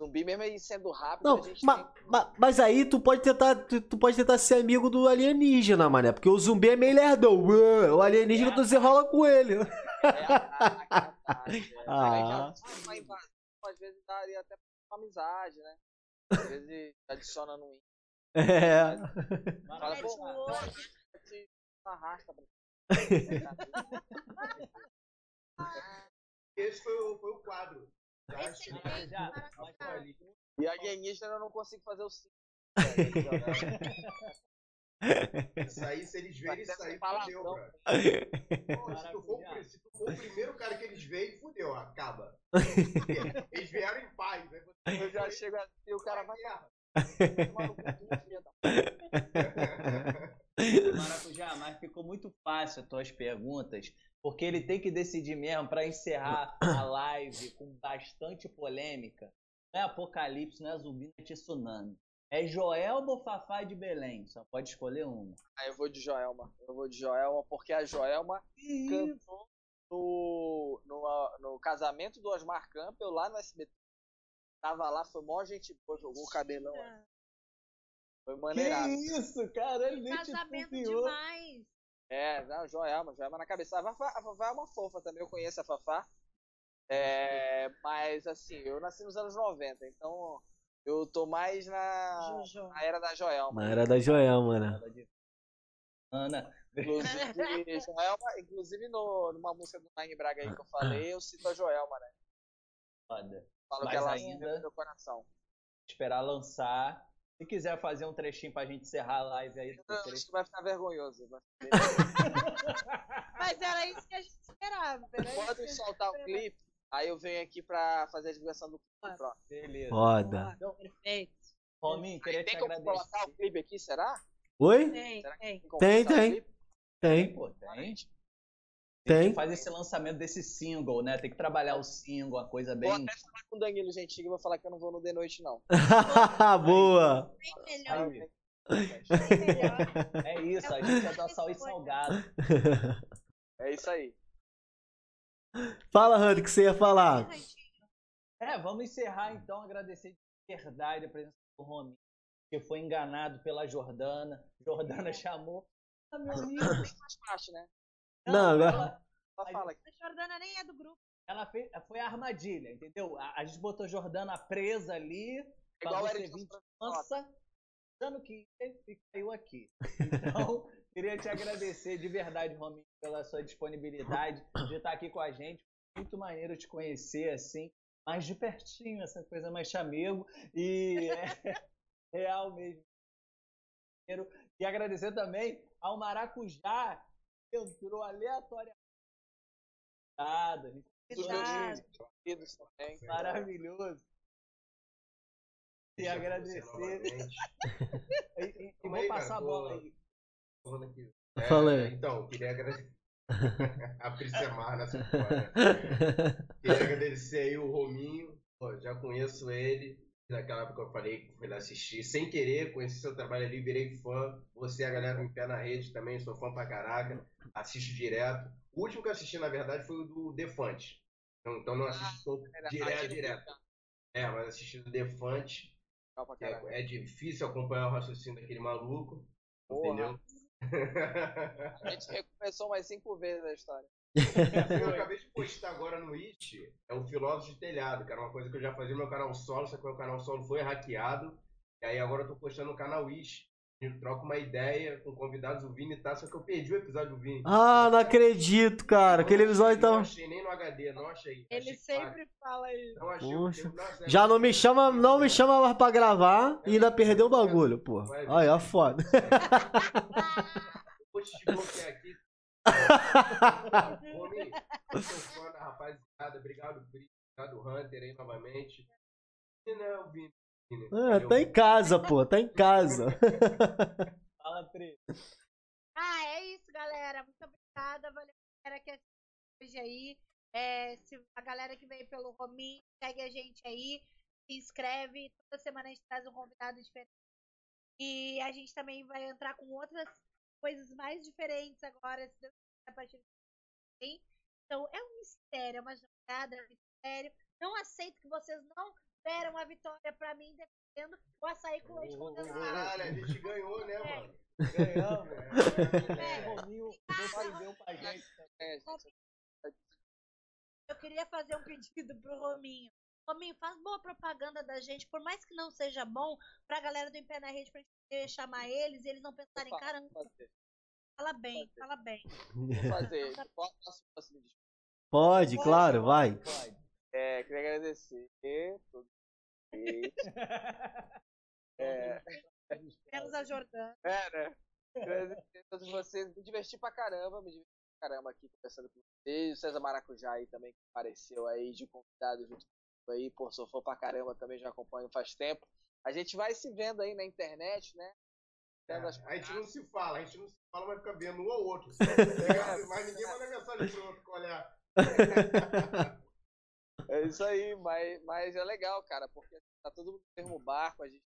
Zumbi mesmo aí sendo rápido, Não, a gente ma- tem... ma- mas aí tu pode tentar, tu, tu pode tentar ser amigo do alienígena, mané. Porque o zumbi é meio lerdão. O alienígena tu desenrola com ele. É ataque, ataque. É. Ah. Aí já uma invasão, às vezes daria até uma amizade, né? Às vezes adiciona no in. É. Fala, Mete pô, mano, te arrasta Esse foi o, foi o quadro. Esse é bem. E alienígena eu não consigo fazer o sim. Isso aí, se eles verem isso aí, fudeu, cara. Pô, se, tu for, se tu for o primeiro cara que eles veem, fudeu, acaba. Eles vieram em paz, né? Eu já chego assim, o cara vai Maracujá, mas ficou muito fácil as tuas perguntas, porque ele tem que decidir mesmo para encerrar a live com bastante polêmica. Não é apocalipse, não é zumbi, não é tsunami. É Joelma ou Fafá de Belém? Só pode escolher uma. Ah, eu vou de Joelma. Eu vou de Joelma porque a Joelma cantou no casamento do Osmar Campbell lá no SBT. Tava lá, foi mó gente boa, jogou o cabelão. lá. Foi Que maneirado. isso, cara? Ele nem Casamento demais. É, não, Joelma, Joelma na cabeça. A Fafá, a Fafá é uma fofa também, eu conheço a Fafá. É, mas assim, eu nasci nos anos 90, então eu tô mais na, na era da Joelma. Na era da Joelma, né? Ana, Inclusive, Joelma, inclusive no, numa música do Nine Braga aí que eu falei, eu cito a Joelma, né? foda. Falo Mas que ela ainda- ainda no meu coração. Esperar lançar. Se quiser fazer um trechinho pra gente encerrar a live aí Não, acho que vai ficar vergonhoso. vai ficar- Mas era isso que a gente esperava. Gente soltar o clipe, aí eu venho aqui pra fazer a divulgação do clipe. Pronto. Beleza. Foda. Boa, Perfeito. Rominho, queria te Tem como agradecer. colocar o clipe aqui, será? Oi? Tem, Será que tem. como Tem, tem. Tem. Pô, tem. Tem. Faz esse lançamento desse single, né? Tem que trabalhar o single, a coisa Vou bem. até falar com o Danilo Gentili e vou falar que eu não vou no The Noite, não. Boa. Bem melhor. Aí, Bem melhor. é isso, a gente é da sal e salgado. É isso aí. Fala, Hunter, o que você ia falar? É, vamos encerrar então, agradecer de verdade a presença do Rominho, que foi enganado pela Jordana. Jordana chamou. Ah, meu amigo. Tem mais parte, né? Não, agora- ela, Só fala aqui. A Jordana nem é do grupo. ela fez, foi a armadilha, entendeu? A, a gente botou a Jordana presa ali, pra Igual o você Eric vir Johnson. Nossa, achando que e caiu aqui. Então, queria te agradecer de verdade, Rominho, pela sua disponibilidade de estar aqui com a gente. Muito maneiro te conhecer assim, mais de pertinho, essa coisa mais chamego. E é real mesmo. E agradecer também ao Maracujá, entrou aleatoriamente. Nada, Dos Cuidado. meus queridos também. maravilhoso. E Deixa agradecer. E, e- e vou aí, passar cara, a bola tô- aí. Fala É, aí. Então, queria agradecer. a Priscemar nessa história. Queria agradecer aí o Rominho. Pô, já conheço ele. Naquela época eu falei que fui lá assistir. Sem querer, conheci seu trabalho ali, virei fã. Você, a galera em pé na rede também, sou fã pra caraca. Assisto direto. O último que eu assisti, na verdade, foi o do Defante. Então, então não assisto Era direto, aqui no direto. Rio, É, mas assisti do Defante. é-. É, difícil acompanhar o raciocínio daquele maluco. Porra. Entendeu? A gente recomeçou mais cinco vezes a história. Eu acabei de postar agora no It, é o Filósofo de Telhado, que era uma coisa que eu já fazia no meu canal solo, só que o meu canal solo foi hackeado. E aí agora eu tô postando no canal It. Eu troco uma ideia com convidados, o Vini tá, só que eu perdi o episódio do Vini. Ah, não acredito, cara. Aquele episódio Não tava. achei nem no HD, não achei. Ele achei sempre fala isso. Não achei. Poxa. Nossa, Já não me chama, não me chama mais pra gravar e ainda perdeu o bagulho, pô. Aí, ó, foda. Vou te desbloquear aqui. Rominho, sou fã da rapaziada. Obrigado. Obrigado, Hunter aí novamente. E não, Vini. Vini, Ah, tá em casa, pô, tá em casa. Fala, Pri. Ah, é isso, galera. Muito obrigada. Valeu, galera, que assistiu hoje aí. É, se a galera que veio pelo Rominho, segue a gente aí, se inscreve. Toda semana a gente traz um convidado diferente. E a gente também vai entrar com outras coisas mais diferentes agora, se Deus quiser, a partir do ano Então, é um mistério, é uma jornada, é um mistério. Não aceito que vocês não deram a vitória pra mim defendendo o açaí com leite condensado. Caralho, a gente ganhou, né, mano? Ganhamos. É. O Rominho defendeu pra gente. É, gente, Eu queria fazer um pedido pro Rominho. Rominho, faz boa propaganda da gente, por mais que não seja bom, pra galera do Em Pé na Rede, pra gente poder chamar eles e eles não pensarem, Vou fa- caramba, fazer. fala bem, fazer. fala bem. Vou fazer. Posso, posso, posso me despedir? Pode, claro, vai. Pode. É, queria agradecer. É, Menos a Jordana. é, né? Queria agradecer a todos vocês. Me diverti pra caramba, me diverti pra caramba aqui conversando com vocês. O César Maracujá aí também que apareceu aí de convidado junto aí. Pô, sou fã pra caramba, também já acompanho faz tempo. A gente vai se vendo aí na internet, né? As A gente não se fala, a gente não se fala, mas fica vendo um ao outro. Mas ninguém manda mensagem pro outro, qual é? É isso aí, mas, mas é legal, cara, porque tá todo mundo no mesmo barco, a gente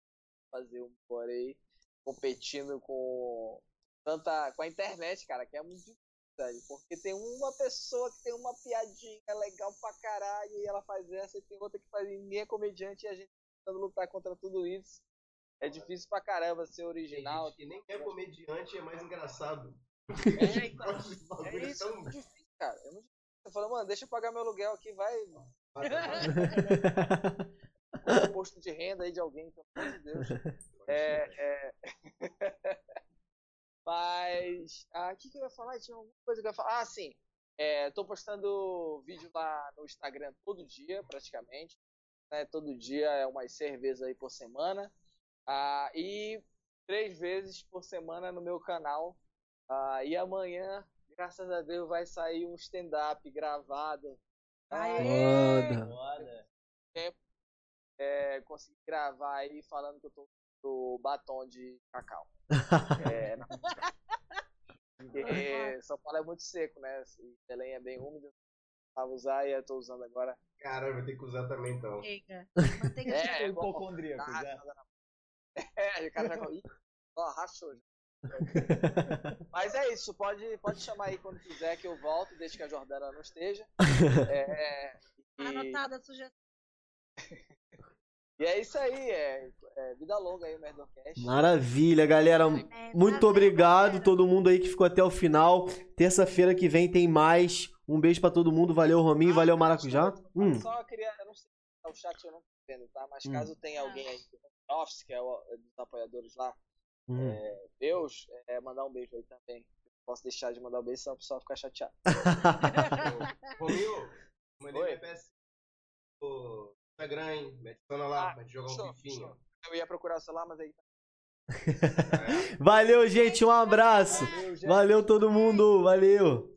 vai fazer um por aí competindo com tanta com a internet, cara, que é muito difícil velho. Porque tem uma pessoa que tem uma piadinha legal pra caralho e ela faz essa, e tem outra que faz ninguém é comediante e a gente tentando lutar contra tudo isso. É difícil pra caramba ser Tem original. gente que nem é comediante é mais engraçado. É, então, é isso, é muito difícil, cara. É muito difícil. Você fala, mano, deixa eu pagar meu aluguel aqui, vai. Compra um posto de renda aí de alguém, pelo amor de Deus. É, é... Mas. Ah, o que, que eu ia falar? Tinha alguma coisa que eu ia falar. Ah, sim. É, tô postando vídeo lá no Instagram todo dia, praticamente. Né? Todo dia é umas seis vezes aí por semana. Ah, e três vezes por semana no meu canal. Ah, e amanhã, graças a Deus, vai sair um stand-up gravado. Aê! Foda. Foda. É, consegui gravar aí falando que eu tô do batom de cacau. É, não. Porque São Paulo é muito seco, né? Belém é bem úmido. Tava usar e eu tô usando agora. Caralho, vou ter que usar também então. Manteiga É, de É, hipocondríaco já. na- É, o cara já "Ih, ó, rachou já. Mas é isso, pode, pode chamar aí quando quiser que eu volto, desde que a Jordana não esteja. É, e, Anotada a sugestão. E é isso aí, é, é vida longa aí o Merdocast. Maravilha, galera. É, Muito obrigado todo mundo aí que ficou até o final. Terça-feira que vem tem mais. Um beijo pra todo mundo. Valeu, Rominho. Valeu, Maracujá. Hum. Só queria, eu não sei, o chat eu não tô vendo, tá? Mas Hum. caso tenha alguém aí do home office, que é o é dos apoiadores lá, hum. Deus, é, mandar um beijo aí também. Posso deixar de mandar um beijo, senão o pessoal fica chateado. Rominho, mandei Oi. PS Instagram, hein? Me adiciona lá Ah, pra gente jogar show, um pifinho. show. Eu ia procurar o celular, mas aí. É. Valeu, gente. Um abraço. Valeu, gente. Valeu todo mundo. Valeu.